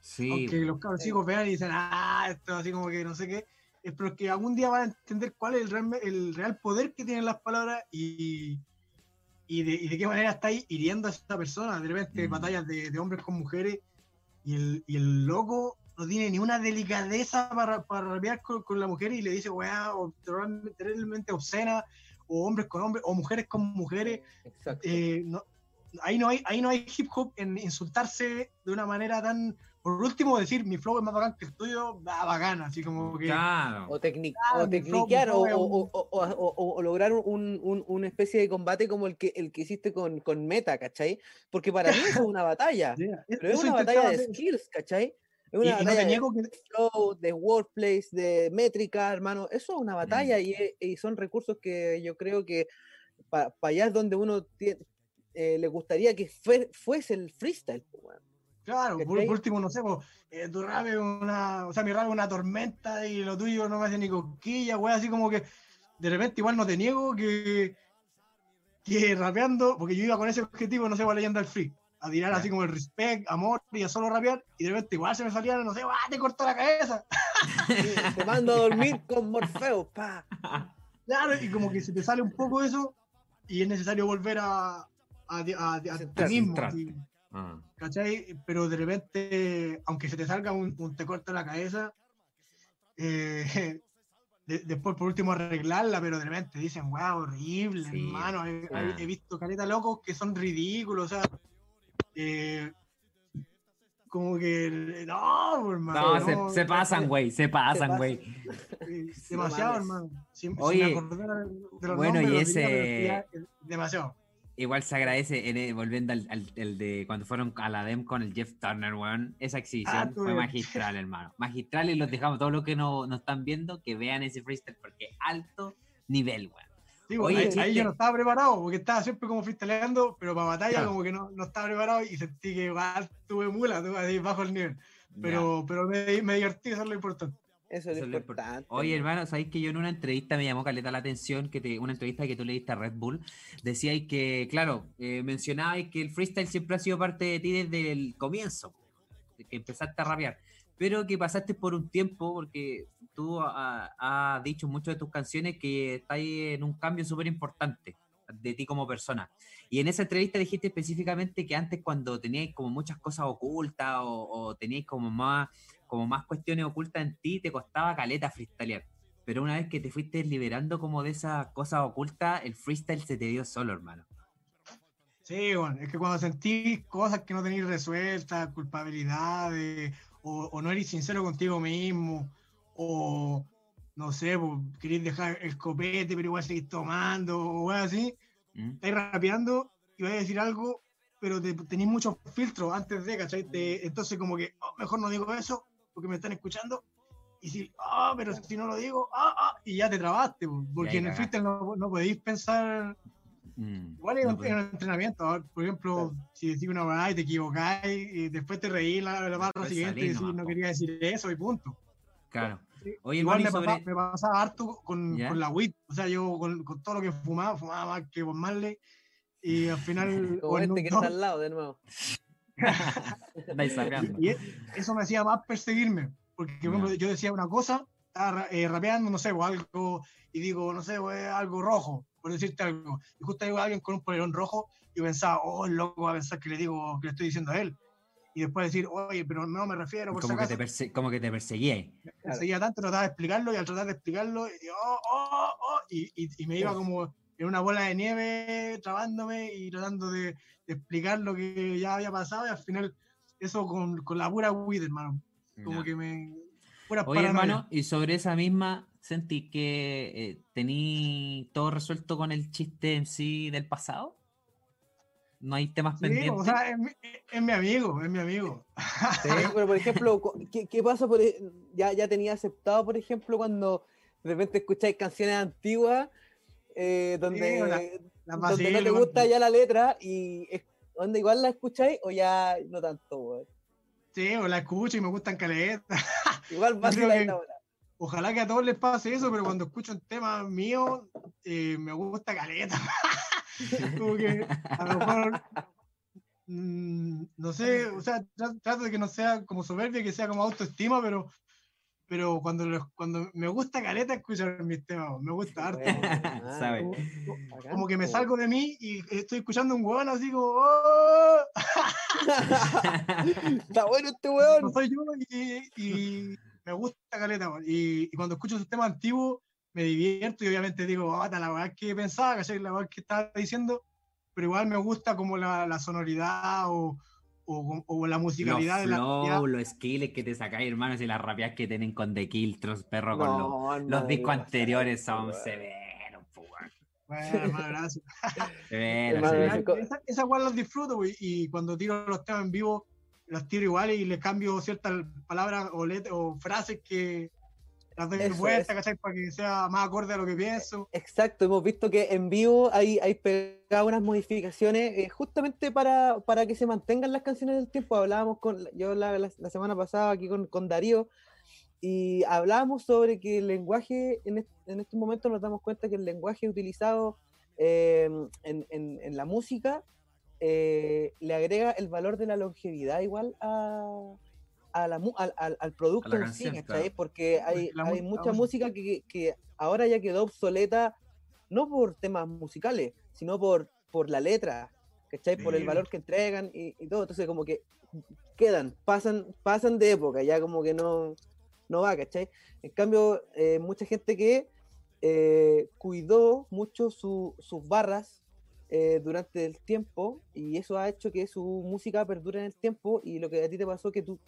Sí. Aunque los cabros chicos vean y dicen, ah, esto así como que no sé qué es porque algún día van a entender cuál es el real, el real poder que tienen las palabras y, y, de, y de qué manera estáis hiriendo a esa persona. De repente, mm. batallas de, de, hombres con mujeres y el, y el loco no tiene ni una delicadeza para, para rapear con, con, la mujer y le dice, weá, terriblemente obscena, o hombres con hombres, o mujeres con mujeres. Eh, no, ahí, no hay, ahí no hay hip hop en insultarse de una manera tan por último, decir mi flow es más bacán que el tuyo, va bacán, así como que. O, tecniquear o, lograr un, una especie de combate como el que, el que hiciste con, con Meta, ¿cachai? Porque para mí es una batalla, pero es una batalla de skills, ¿cachai? Es una batalla de, flow, de wordplays, de métrica, hermano. Eso es una batalla mm. y, son recursos que yo creo que para allá es donde uno eh, le gustaría que fuese el freestyle. Claro, por, último, no sé, pues, eh, tu rap una, o sea, mi rap es una tormenta y lo tuyo no me hace ni cosquilla, güey, así como que de repente igual no te niego que, que rapeando, porque yo iba con ese objetivo, no sé, a leyenda del free, a tirar así como el respect, amor y a solo rapear, y de repente igual se me salía, no sé, ¡ah, te cortó la cabeza! te mando a dormir con Morfeo, pa. Claro, y como que se te sale un poco eso, y es necesario volver a, a, a, a, ti mismo. Ah. ¿Cachai? Pero de repente, aunque se te salga un, te corta la cabeza, eh, después por último arreglarla, pero de repente dicen, wow, horrible, hermano. He, visto caretas locos que son ridículos, o sea, eh, como que no, hermano. No, se, pasan, güey, se pasan, güey. demasiado, hermano. Oye, bueno, y ese. Demasiado igual se agradece, volviendo al, al, de cuando fueron a la DEM con el Jeff Turner, weón. Esa exhibición ah, fue magistral, hermano. Magistral y los dejamos, todos los que no, no están viendo, que vean ese freestyle, porque alto nivel, weón. Sí, Oye, ahí, yo no estaba preparado, porque estaba siempre como freestyleando, pero para batalla como que no, no estaba preparado y sentí que igual tuve mula, tuve ahí bajo el nivel. Pero, pero me, me divertí, eso es lo importante. Eso es, lo importante. Oye, hermano, sabéis que yo en una entrevista me llamó Caleta la atención, que te, una entrevista que tú le diste a Red Bull, decíais que, claro, eh, mencionabais que el freestyle siempre ha sido parte de ti desde el comienzo, que empezaste a rapear, pero que pasaste por un tiempo, porque tú has dicho en muchas de tus canciones que estáis en un cambio súper importante de ti como persona. Y en esa entrevista dijiste específicamente que antes cuando teníais como muchas cosas ocultas o, o teníais como más como más cuestiones ocultas en ti, te costaba caleta freestylear. Pero una vez que te fuiste liberando como de esas cosas ocultas, el freestyle se te dio solo, hermano. Sí, bueno, es que cuando sentís cosas que no tenéis resueltas, culpabilidades, o, no eres sincero contigo mismo, o no sé, pues, querés dejar el copete, pero igual seguís tomando, o algo así, ¿Mm? estáis rapeando y vais a decir algo, pero tenéis muchos filtros antes de, ¿cachai? entonces, como que, oh, mejor no digo eso, porque me están escuchando. Y si, ah, pero si no lo digo, ah, ah, y ya te trabaste, porque en el freestyle no, no podéis pensar. Mm, igual es un, entrenamiento. Por ejemplo, si decís una verdad y te equivocáis, y después te reís la, la barra siguiente y decís, no, quería decir eso y punto. Claro. Oye, igual me, pasaba, me, pasaba, harto con, con, la WIT. O sea, yo con, con, todo lo que fumaba, fumaba más que con Marley. Y al final. Como este que está al lado de nuevo. y eso me hacía más perseguirme, porque yo decía una cosa, estaba eh, rapeando, no sé, o algo, y digo, no sé, algo rojo, por decirte algo. Y justo a alguien con un polerón rojo, y pensaba, oh, el loco va a pensar que le digo, que le estoy diciendo a él. Y después decir, oye, pero no me refiero por como, que te como que te perseguía. Me perseguía tanto, trataba de explicarlo, y al tratar de explicarlo, y, oh, oh, oh, y, y, me iba como en una bola de nieve, trabándome y tratando de, de explicar lo que ya había pasado y al final eso con, con la pura weed, hermano. Como que me... Pura Oye, paranoia. hermano, y sobre esa misma, sentí que eh, tení todo resuelto con el chiste en sí del pasado. No hay temas Sí, pendientes. o sea, es, mi- es mi amigo, es mi amigo. Sí, pero por ejemplo, ¿qué, qué pasa? Por, e- ya, ya tenía aceptado, por ejemplo, cuando de repente escucháis canciones antiguas eh, donde, la- La donde no te gusta ya la letra y es, donde igual la escucháis o ya no tanto, weón. Sí, o la escucho y me gustan caletas. Igual hora. Ojalá que a todos les pase eso, pero cuando escucho un tema mío, eh, me gusta caleta. Como que a lo mejor, mm, no sé, o sea, tra- trato de que no sea como soberbia, que sea como autoestima, pero, pero cuando, los- cuando me gusta caleta escuchar mis temas, me gusta harto. Bueno, Sabe. Como, como que me salgo de mí y estoy escuchando un huevón así como, "Oh", Está bueno este no weón. soy yo y, y me gusta caleta. Y, y cuando escucho esos temas antiguos, me divierto y obviamente digo, ah, la verdad que pensaba, ¿cachai? La verdad que estaba diciendo, pero igual me gusta como la, la sonoridad o, o, o la los musicalidad de la flow, los skills que te sacáis, hermanos, y las rapeas que tienen con The Killtros, perro, con los, No, los discos no, anteriores son severos, weón. Bueno, hermano, gracias. Ese co- Esa, esa igual las disfruto, güey, y cuando tiro los temas en vivo, las tiro igual y les cambio ciertas palabras o, let- o frases que las doy Eso vuelta, es. ¿cachai? Para que sea más acorde a lo que pienso. Exacto, hemos visto que en vivo hay, hay pegado unas modificaciones eh, justamente para, para que se mantengan las canciones del tiempo. Hablábamos con, yo la, la- la semana pasada aquí con, con Darío y hablábamos sobre que el lenguaje, en, est- en estos momentos nos damos cuenta que el lenguaje utilizado eh, en, en- en la música eh, le agrega el valor de la longevidad igual a, a la al, al- al producto en sí, canción, ¿cachai? claro. Porque hay, Pues, la hay la mucha música que, que ahora ya quedó obsoleta, no por temas musicales, sino por, por la letra, ¿cachai? Por el Sí. valor que entregan y, y todo. Entonces, como que quedan, pasan, pasan de época, ya como que no, no va, ¿cachai? En cambio, eh, mucha gente que eh, cuidó mucho su- sus barras eh, durante el tiempo y eso ha hecho que su música perdure en el tiempo y lo que a ti te pasó que tú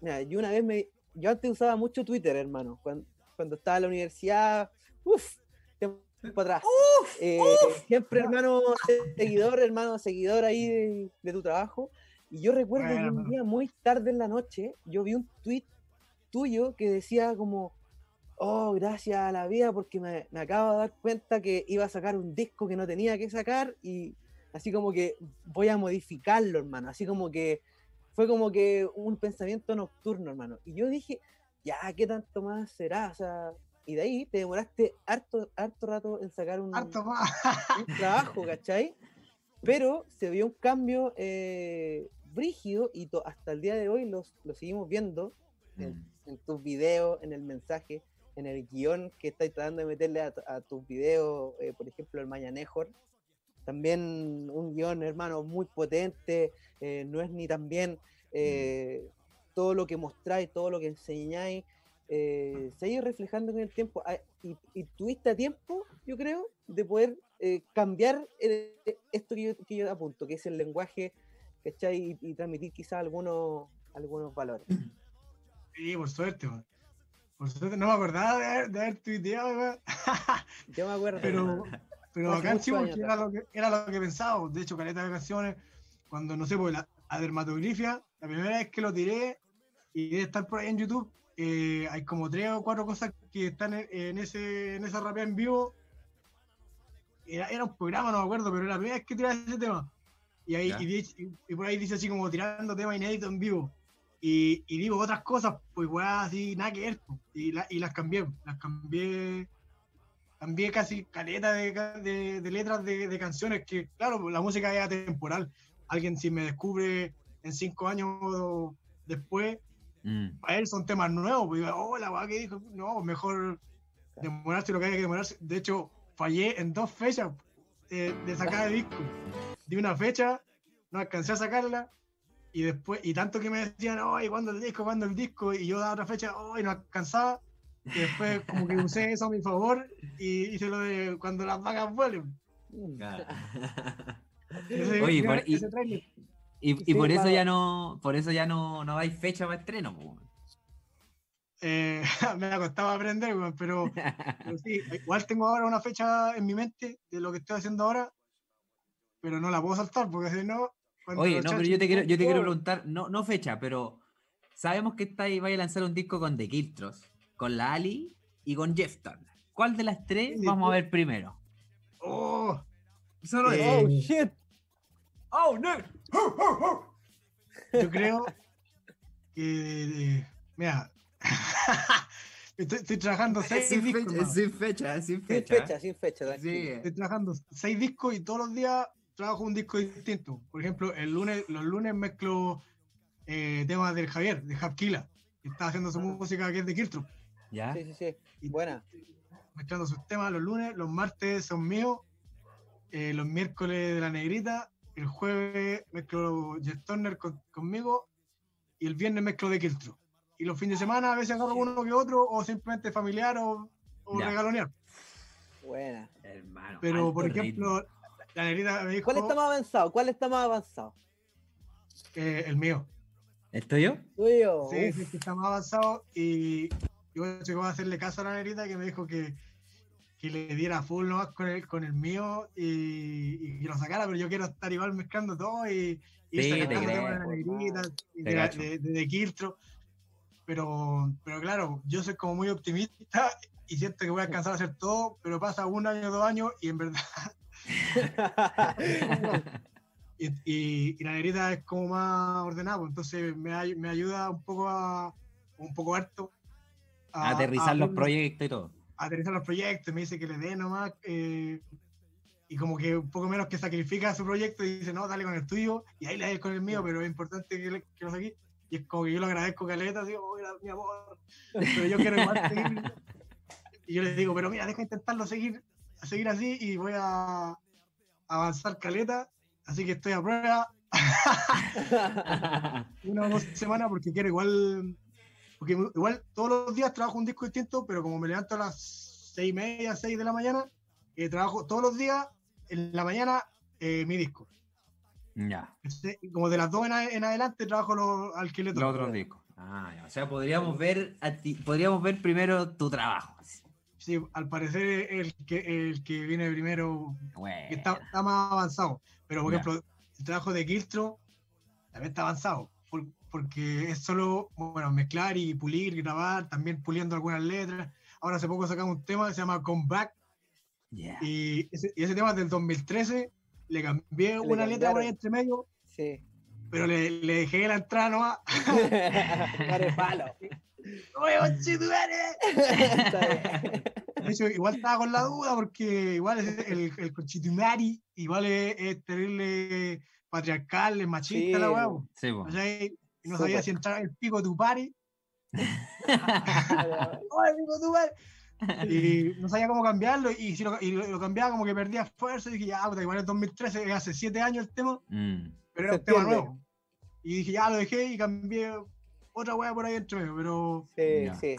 Mira, yo una vez me... Yo antes usaba mucho Twitter, hermano, cuando, cuando estaba en la universidad, uff, tiempo atrás. Eh, siempre, hermano, seguidor, hermano, seguidor ahí de, de tu trabajo. Y yo recuerdo que Bueno, un hermano. día muy tarde en la noche, yo vi un tweet tuyo que decía como, oh, gracias a la vida porque me, me acabo de dar cuenta que iba a sacar un disco que no tenía que sacar y así como que voy a modificarlo, hermano. Así como que fue como que un pensamiento nocturno, hermano. Y yo dije, ya, ¿qué tanto más será? O sea, y de ahí te demoraste harto, harto rato en sacar un, Harto más. un trabajo, ¿cachai? Pero se vio un cambio eh, brígido y to- hasta el día de hoy los, lo seguimos viendo en, Mm. en tus videos, en el mensaje, en el guion que estáis tratando de meterle a, a tus videos, eh, por ejemplo, el Mañanejor. También un guion, hermano, muy potente, eh, no es ni también eh, todo lo que mostráis, todo lo que enseñáis, eh, se ha ido reflejando con el tiempo ah, y, y tuviste a tiempo, yo creo, de poder eh, cambiar el- esto que yo, que yo apunto, que es el lenguaje, ¿cachai? Y, y transmitir quizás algunos, algunos valores. Sí, por suerte, man. Por suerte, no me acordaba de haber, de haber tuiteado, weón. Yo me acuerdo. pero, pero acá porque años era lo, que, era lo que pensaba. De hecho, caleta de canciones, cuando no sé, pues la a dermatografía, la primera vez que lo tiré y debe estar por ahí en YouTube, eh, hay como tres o cuatro cosas que están en, en ese, en esa rapea en vivo. Era, era un programa, no me acuerdo, pero era la primera vez que tiraba ese tema. Y, ahí, y, y- y por ahí dice así como tirando temas inéditos en vivo. Y, y digo otras cosas, pues weá, así, nada que ver. po. Y, la- y las cambié, las cambié cambié casi caleta de, de- de letras de, de canciones que, claro, pues, la música es atemporal. Alguien si me descubre en cinco años después, Mm. para él son temas nuevos, pues digo, oh, la weá que dijo, no, mejor demorarse lo que haya que demorarse. De hecho, fallé en dos fechas eh, de sacar el disco. Di una fecha, no alcancé a sacarla, y después, y tanto que me decían, oye, ¿cuándo el disco? ¿Cuándo el disco? Y yo daba otra fecha, hoy no alcanzaba. Y después como que usé eso a mi favor y hice lo de cuando las vacas vuelen. Ese- Oye, por- y- Y, y Sí, por eso para- ya no, por eso ya no, no dais fecha para estreno, eh, me ha costado aprender, pero, pero sí, igual tengo ahora una fecha en mi mente de lo que estoy haciendo ahora, pero no la puedo saltar porque si no. Cuando Oye, no, pero yo te quiero, yo te quiero Oh. preguntar, no, no fecha, pero sabemos que estáis, vais a lanzar un disco con The Kiltros, con la Ali y con Jeff Turner. ¿Cuál de las tres Sí, vamos a ver primero? Oh, Solo Eh. Oh, shit. ¡Oh, no! yo creo que. eh, mira, estoy, estoy trabajando seis sin, discos. fecha, hermano. sin fecha, sin Sin fecha. fecha, sin fecha. Sí. Estoy trabajando seis discos y todos los días trabajo un disco distinto. Por ejemplo, el lunes, los lunes mezclo eh, temas del Javier, de Japkila, que está haciendo su Ah. música que es de Kiltro. ¿Ya? Sí, sí, sí. Y Buena. mezclando sus temas los lunes, los martes son míos, eh, los miércoles de la negrita, el jueves mezclo Jeff Turner con- conmigo y el viernes mezclo de Kiltro. Y los fines de semana a veces agarro uno que otro o simplemente familiar o, o regalonear. Buena. Hermano. Pero por ritmo. La negrita me dijo ¿Cuál está más avanzado? ¿Cuál está más avanzado? eh, el mío. ¿El tuyo? Tuyo. Sí, sí, que está más avanzado y yo voy a hacerle caso a la negrita que me dijo que, que le diera full nomás con el, con el mío y, y que lo sacara, pero yo quiero estar igual mezclando todo y, y Sí, de la negrita de, de- de Kiltro. Pero, pero claro, yo soy como muy optimista y siento que voy a alcanzar a hacer todo, pero pasa un año, dos años y en verdad y, y- y la negrita es como más ordenada, pues, entonces me, ay- me ayuda un poco a un poco harto A aterrizar los proyectos y todo. a aterrizar los proyectos, me dice que le dé nomás eh, y como que un poco menos que sacrifica su proyecto y dice, no, dale con el tuyo y ahí le das con el mío, pero es importante que, que lo saque. Y es como que yo lo agradezco, Caleta, digo, "Oh, mira, mi amor, pero yo quiero igual seguir. Y yo le digo, pero mira, deja intentarlo seguir, seguir así y voy a avanzar Caleta, así que estoy a prueba una o dos semanas porque quiero igual, porque igual todos los días trabajo un disco distinto, pero como me levanto a las seis y media, seis de la mañana, eh, trabajo todos los días en la mañana eh, mi disco. ya. Entonces, como de las dos en, a- en adelante trabajo los al que le Los otros discos. Ah, ya. O sea, podríamos ver, a ti- podríamos ver primero tu trabajo. Sí, al parecer el que, el que viene primero Bueno. que está, está más avanzado. Pero por ejemplo, el trabajo de Kiltro también está avanzado. por- porque es solo bueno, mezclar y pulir, grabar, también puliendo algunas letras. Ahora hace poco sacamos un tema que se llama Comeback Ya. y ese, y ese tema es del 2013. Le cambié una letra por ahí entre medio, Sí. pero le, le dejé la entrada nomás. Palo. ¡Oye. De hecho, igual estaba con la duda porque igual es el, el conchetumari, igual es, es terrible patriarcal, es machista Sí, la weá. Sí, po. ¿cachai? Y no sabía si entrar el pico tu pari. ¡Oye, pico de tu pari! Y no sabía cómo cambiarlo y si lo, y lo, lo cambiaba como que perdía esfuerzo y dije, ya, puta, igual es 2013, hace 7 años el tema, Mm. pero era un tema nuevo. Y dije, ya lo dejé y cambié otra weá por ahí entre medio, pero Sí, Ya. sí.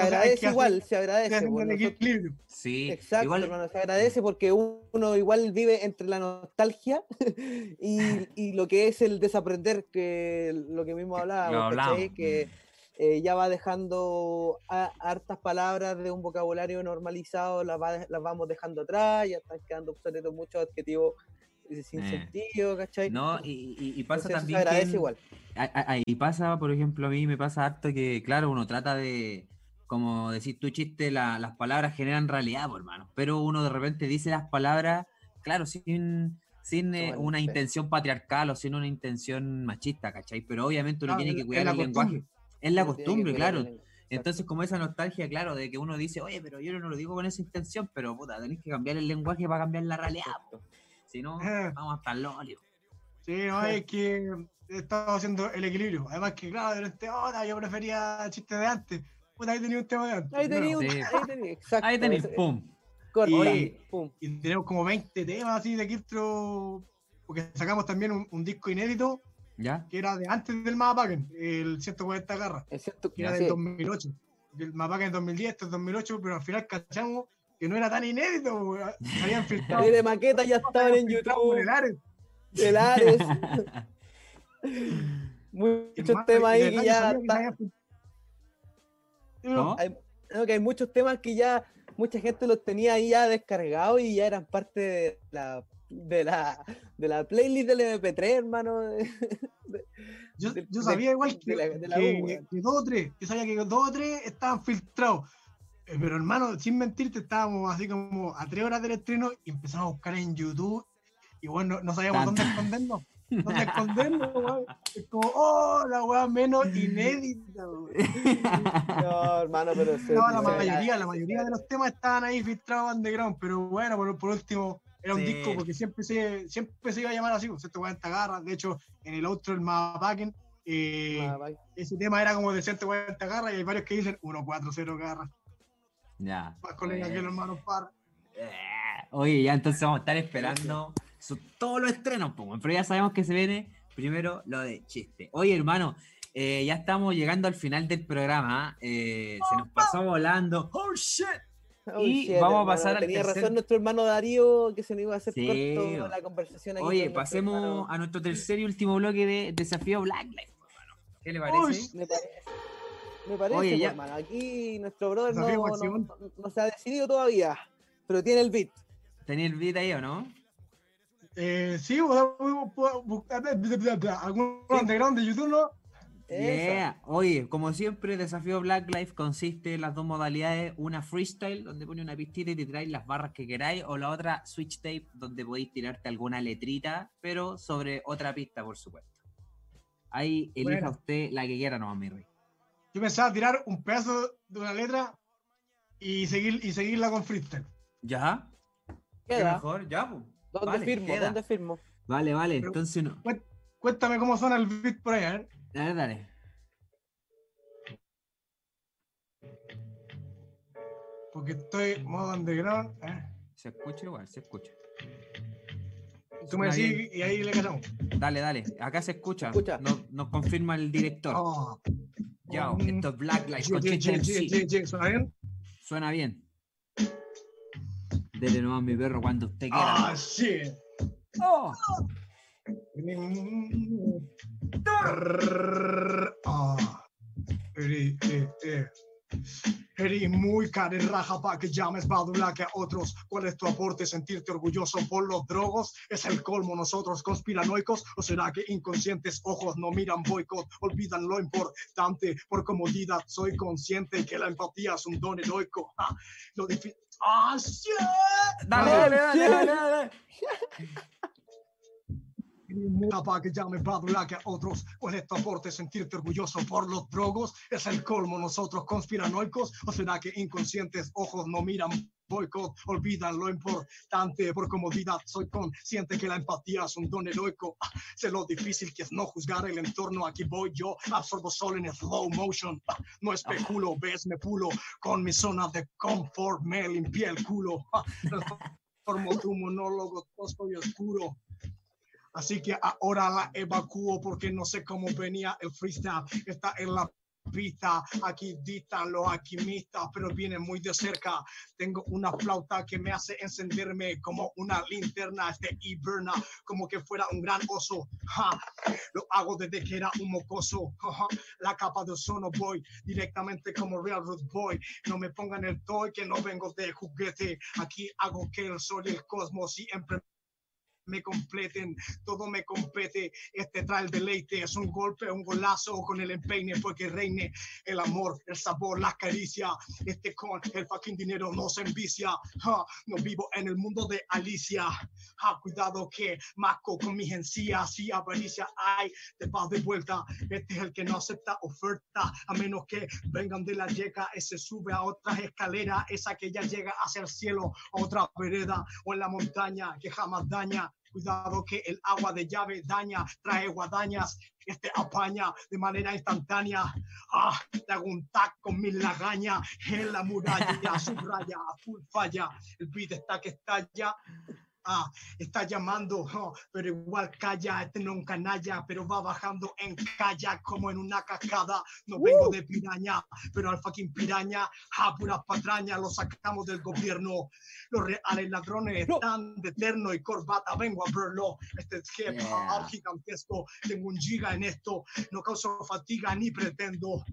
Se agradece igual, se agradece. nosotros-. Sí. Exacto, Igual, hermano, se agradece porque uno igual vive entre la nostalgia y, y lo que es el desaprender, que lo que mismo hablábamos, Lo ¿cachai? hablamos, que eh, ya va dejando a- hartas palabras de un vocabulario normalizado, las, va- las vamos dejando atrás, ya están quedando obsoletos muchos adjetivos eh, sin Eh. sentido, ¿cachai? no, y, y- y pasa Entonces, también. se agradece que- igual. a- a- Ahí pasa, por ejemplo, a mí me pasa harto que, claro, uno trata de, como decir tu chiste, la- las palabras generan realidad, por hermano. Pero uno de repente dice las palabras, claro, sin, sin eh, una intención patriarcal o sin una intención machista, ¿cachai? Pero obviamente uno tiene que cuidar el lenguaje. Es la Uno costumbre, claro. Entonces, como esa nostalgia, claro, de que uno dice, oye, pero yo no lo digo con esa intención, pero puta, tenés que cambiar el lenguaje para cambiar la realidad. po. Si no, Eh. vamos a estar lolio. Sí, no, es que he estado haciendo el equilibrio. Además que, claro, durante horas yo prefería chistes de antes. Puta, ahí tenía un tema de antes. Ahí tenía, un- Sí. ahí tenía, exacto. Ahí tenéis, ese- pum. corta, Oye, pum. Y tenemos como 20 temas así de Kiltro, porque sacamos también un, un disco inédito ¿Ya? que era de antes del Mapaken, el 140 garras, Es cierto que era sí. del 2008. El Mapaken 2010, este es 2008, pero al final cachamos que no era tan inédito, habían filtrado. Y de maqueta ya estaban en YouTube. el Ares. El Ares. Muchos temas y ahí que ya está- ¿Cómo? hay, no, que hay muchos temas que ya mucha gente los tenía ahí ya descargados y ya eran parte de la de la, de la playlist del MP3, hermano. Yo, de- yo sabía igual que, de la- de la que- U, weón. que dos o tres, yo sabía que dos o tres estaban filtrados. Eh, Pero hermano, sin mentirte, estábamos así como a tres horas del estreno y empezamos a buscar en YouTube y bueno, no, no sabíamos dónde escondernos. ¿Dónde escondernos, weón? Es como, oh, la weá menos inédita, weón. No, hermano, pero se- No, la mayoría, la mayoría de los temas estaban ahí filtrados underground, pero bueno, por, por último, era un Sí. disco porque siempre se, siempre se iba a llamar así, pues 140 garras. De hecho, en el outro, el Mapaken, eh, Ah, ese tema era como de 140 garras y hay varios que dicen 140 garras. ya. Más colega que bueno. los hermanos. Eh, Oye, ya entonces vamos a estar esperando su- todos los estrenos, weón, pero ya sabemos que se viene primero lo de chiste. Oye, hermano, eh, ya estamos llegando al final del programa. eh, se nos pasó volando. ¡Oh, shit! Oh, Y shit, vamos a hermano, pasar al Tenía tercer- razón nuestro hermano Darío que se nos iba a hacer Sí, corto la conversación aquí. Oye, con pasemos a nuestro tercer y último bloque de Desafío Black Life, hermano. ¿Qué le parece? Uy, Me parece. Me parece, Oye, pues, ya. hermano. Aquí nuestro brother no, Desafío no- Acción. no- no se ha decidido todavía, pero tiene el beat. ¿Tenía el beat ahí o no? Eh, sí, puedo puedo buscar algún underground de YouTube, ¿no? Yeah. Oye, como siempre, Desafío Black Life consiste en las dos modalidades, una freestyle, donde pone una pistita y te tiráis las barras que queráis, o la otra switch tape, donde podéis tirarte alguna letrita, pero sobre otra pista, por supuesto. Ahí elija Bueno. usted la que quiera, no, mi rey. Yo pensaba tirar un pedazo de una letra y, seguir, y seguirla con freestyle. ¿Ya? ¿Qué Queda. mejor? Ya, pues. ¿Dónde Vale, firmo? queda. ¿Dónde firmo? Vale, vale, Pero- entonces no. Cuéntame cómo suena el beat por ahí, a ver. Dale, dale. Porque estoy modo underground. ¿eh? Se escucha igual, se escucha. Tú me bien. decís y ahí le cachamos. Dale, dale. Acá se escucha. Escucha. Nos, nos confirma el director. Oh. Ya, esto es Black Life Sí, con sí, Chiste sí, MC. sí, sí, sí, ¿Suena bien? Suena bien. Dele nomás mi perro cuando usted quiera. Ah, sí. Oh, Ah. Eri, eh, eh. Eres muy raja pa' que llames badulaque a otros. ¿Cuál es tu aporte? ¿Sentirte orgulloso por los drogos? ¿Es el colmo nosotros conspiranoicos? ¿O será que inconscientes ojos no miran boicot? Olvidan lo importante por comodidad. Soy consciente que la empatía es un don heroico. Ah, lo difícil. ¡Ah, shit! dale, dale, dale, dale, dale. Para que llame badulaque a otros. ¿Cuál es tu aporte? ¿Sentirte orgulloso por los drogos? ¿Es el colmo nosotros conspiranoicos? ¿O será que inconscientes ojos no miran boicot? Olvidan lo importante por comodidad. Soy consciente que la empatía es un don heroico. Ah, Sé lo difícil que es no juzgar el entorno. Aquí voy yo, absorbo sol en slow motion. No especulo, ves, me pulo con mi zona de confort. Me limpié el culo. Ah, Transformo tu monólogo tosco y oscuro. Así que ahora la evacúo porque no sé cómo venía el freestyle. Está en la pista, aquí dictan los alquimistas, pero viene muy de cerca. Tengo una flauta que me hace encenderme como una linterna, este hiberna, como que fuera un gran oso. Ja, Lo hago desde que era un mocoso. Ja. La capa de ozono voy directamente como Railroad Boy. No me pongan el toy que no vengo de juguete. Aquí hago que el sol y el cosmos siempre me completen, todo me compete, este trae el deleite, es un golpe, un golazo con el empeine, fue que reine el amor, el sabor, la caricia, este con el fucking dinero no se envicia, no vivo en el mundo de Alicia, Ja, cuidado que masco con mis encías, si avaricia. Hay, te vas de vuelta, este es el que no acepta oferta, a menos que vengan de la yeca, ese sube a otras escaleras, esa que ya llega hacia el cielo, a otra vereda, o en la montaña, que jamás daña, Cuidado que el agua de llave daña, trae guadañas, este apaña de manera instantánea. Ah, te hago un tac con mi lagaña en la muralla, subraya, full falla. El beat está que estalla. Ah, está llamando, oh, pero igual calla, este no es un canalla, pero va bajando en calla como en una cascada. No vengo de piraña, pero al fucking piraña, a pura patraña, lo sacamos del gobierno. Los reales ladrones están de eterno y corbata, vengo a verlo. Este es hip Yeah. gigantesco, tengo un giga en esto, no causo fatiga ni pretendo.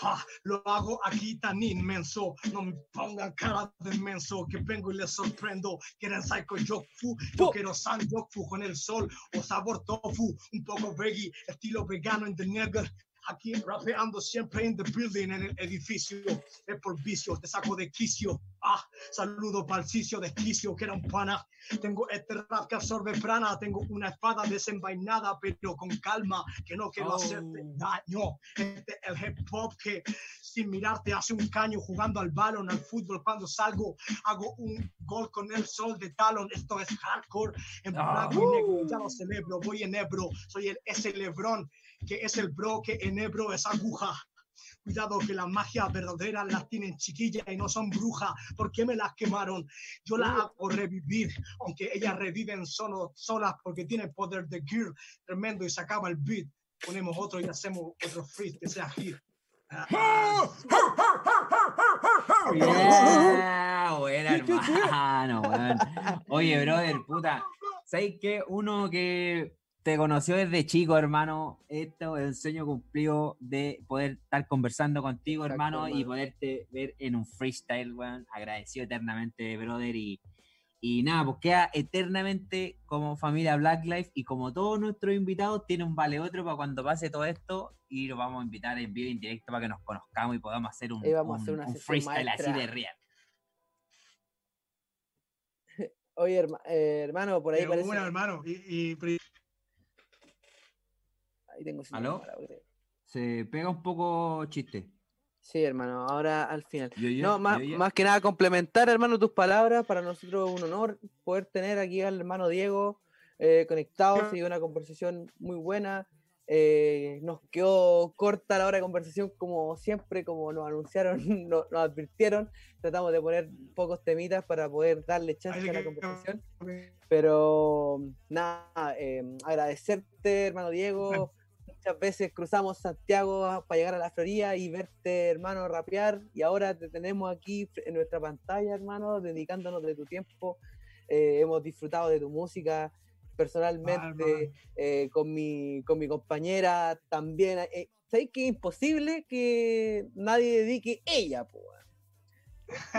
Ah, lo hago aquí tan inmenso, no me pongan cara de inmenso, que vengo y les sorprendo. Quieren psycho Yokfu, yo quiero San Yokfu con el sol o sabor tofu, un poco veggie, estilo vegano en the nigger. Aquí rapeando siempre in the building, en el edificio, es por vicio, te saco de quicio. Ah, saludo para de quicio, que era un pana. Tengo este rap que absorbe prana, tengo una espada desenvainada, pero con calma, que no quiero hacerte Oh. daño. Este es el hip hop que sin mirarte hace un caño jugando al balón, al fútbol. Cuando salgo, hago un gol con el sol de talón. Esto es hardcore. En Ah. blanco y negro, ya lo celebro. Voy en Ebro, soy el ese Lebrón, que es el bro que en Ebro es aguja. Cuidado que la magia verdadera las tienen chiquillas y no son brujas. ¿Por qué me las quemaron? Yo las hago revivir, aunque ellas reviven solo, solas porque tienen poder de gear tremendo y se acaba el beat. Ponemos otro y hacemos otro freeze que sea hit. Ah, Yeah, buena, hermano. Oye, brother, puta. ¿Sabes qué? Uno que te conoció desde chico, hermano. Esto es un sueño cumplido de poder estar conversando contigo, Exacto, hermano, y poderte ver en un freestyle, weón. Agradecido eternamente, brother. Y, y nada, pues queda eternamente como familia Black Life y como todos nuestros invitados, tiene un vale otro para cuando pase todo esto y los vamos a invitar en vivo y en directo para que nos conozcamos y podamos hacer un, a hacer una freestyle así de real. Oye, herma- eh, hermano, por ahí pero parece. bueno, hermano. Y, Ahí tengo señal ¿Aló? Se pega un poco chiste. Sí, hermano, ahora al final. Yo, yo, No, más, yo, más que nada complementar, hermano, tus palabras. Para nosotros es un honor poder tener aquí al hermano Diego eh, conectados y una conversación muy buena. Eh, nos quedó corta la hora de conversación, como siempre, como nos anunciaron, no- nos, advirtieron. Tratamos de poner pocos temitas para poder darle chance a la conversación. Pero nada, eh, agradecerte, hermano Diego. Muchas veces cruzamos Santiago para llegar a la Florida y verte, hermano, rapear. Y ahora te tenemos aquí en nuestra pantalla, hermano, dedicándonos de tu tiempo. Eh, hemos disfrutado de tu música personalmente, eh, con, mi, con mi compañera también. Eh, ¿Sabes que es imposible que nadie dedique ella, po,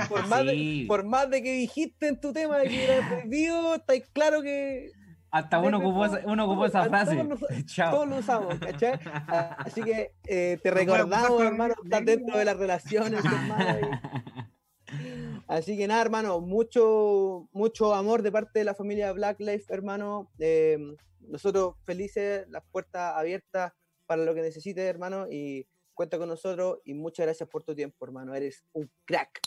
por, más de, por más de que dijiste en tu tema de que era prohibido, está claro que Hasta uno ocupó, uno ocupó esa frase. todos Chao. todos lo usamos, ¿cachai? Así que eh, te recordamos, hermano, estás dentro de las relaciones, hermano. Así que nada, hermano, mucho, mucho amor de parte de la familia Black Life, hermano. Eh, nosotros felices, las puertas abiertas para lo que necesites, hermano, y cuenta con nosotros. Y muchas gracias por tu tiempo, hermano. Eres un crack.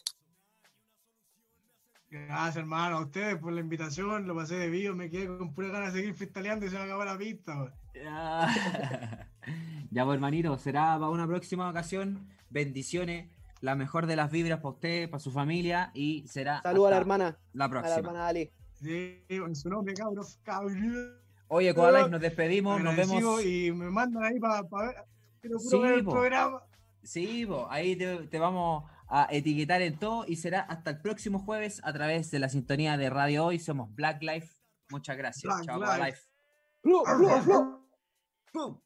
Gracias, hermano, a ustedes por la invitación. Lo pasé de vivo, me quedé con pura ganas de seguir freestyleando y se me acabó la pista. Ya, Ya, pues, hermanito, será para una próxima ocasión. Bendiciones, la mejor de las vibras para usted, para su familia y será Saludos a la hermana, la a la próxima. hermana Ali. Sí, en su nombre, cabros, cabros. Oye, Coalife, nos despedimos, nos vemos. Y me mandan ahí para ver. Quiero puro Sí, ver el po. programa. Sí, po, ahí te, te vamos a etiquetar en todo y será hasta el próximo jueves a través de la sintonía de Radio Hoy. Somos Black Life. Muchas gracias. Black Chao, Life. Boom.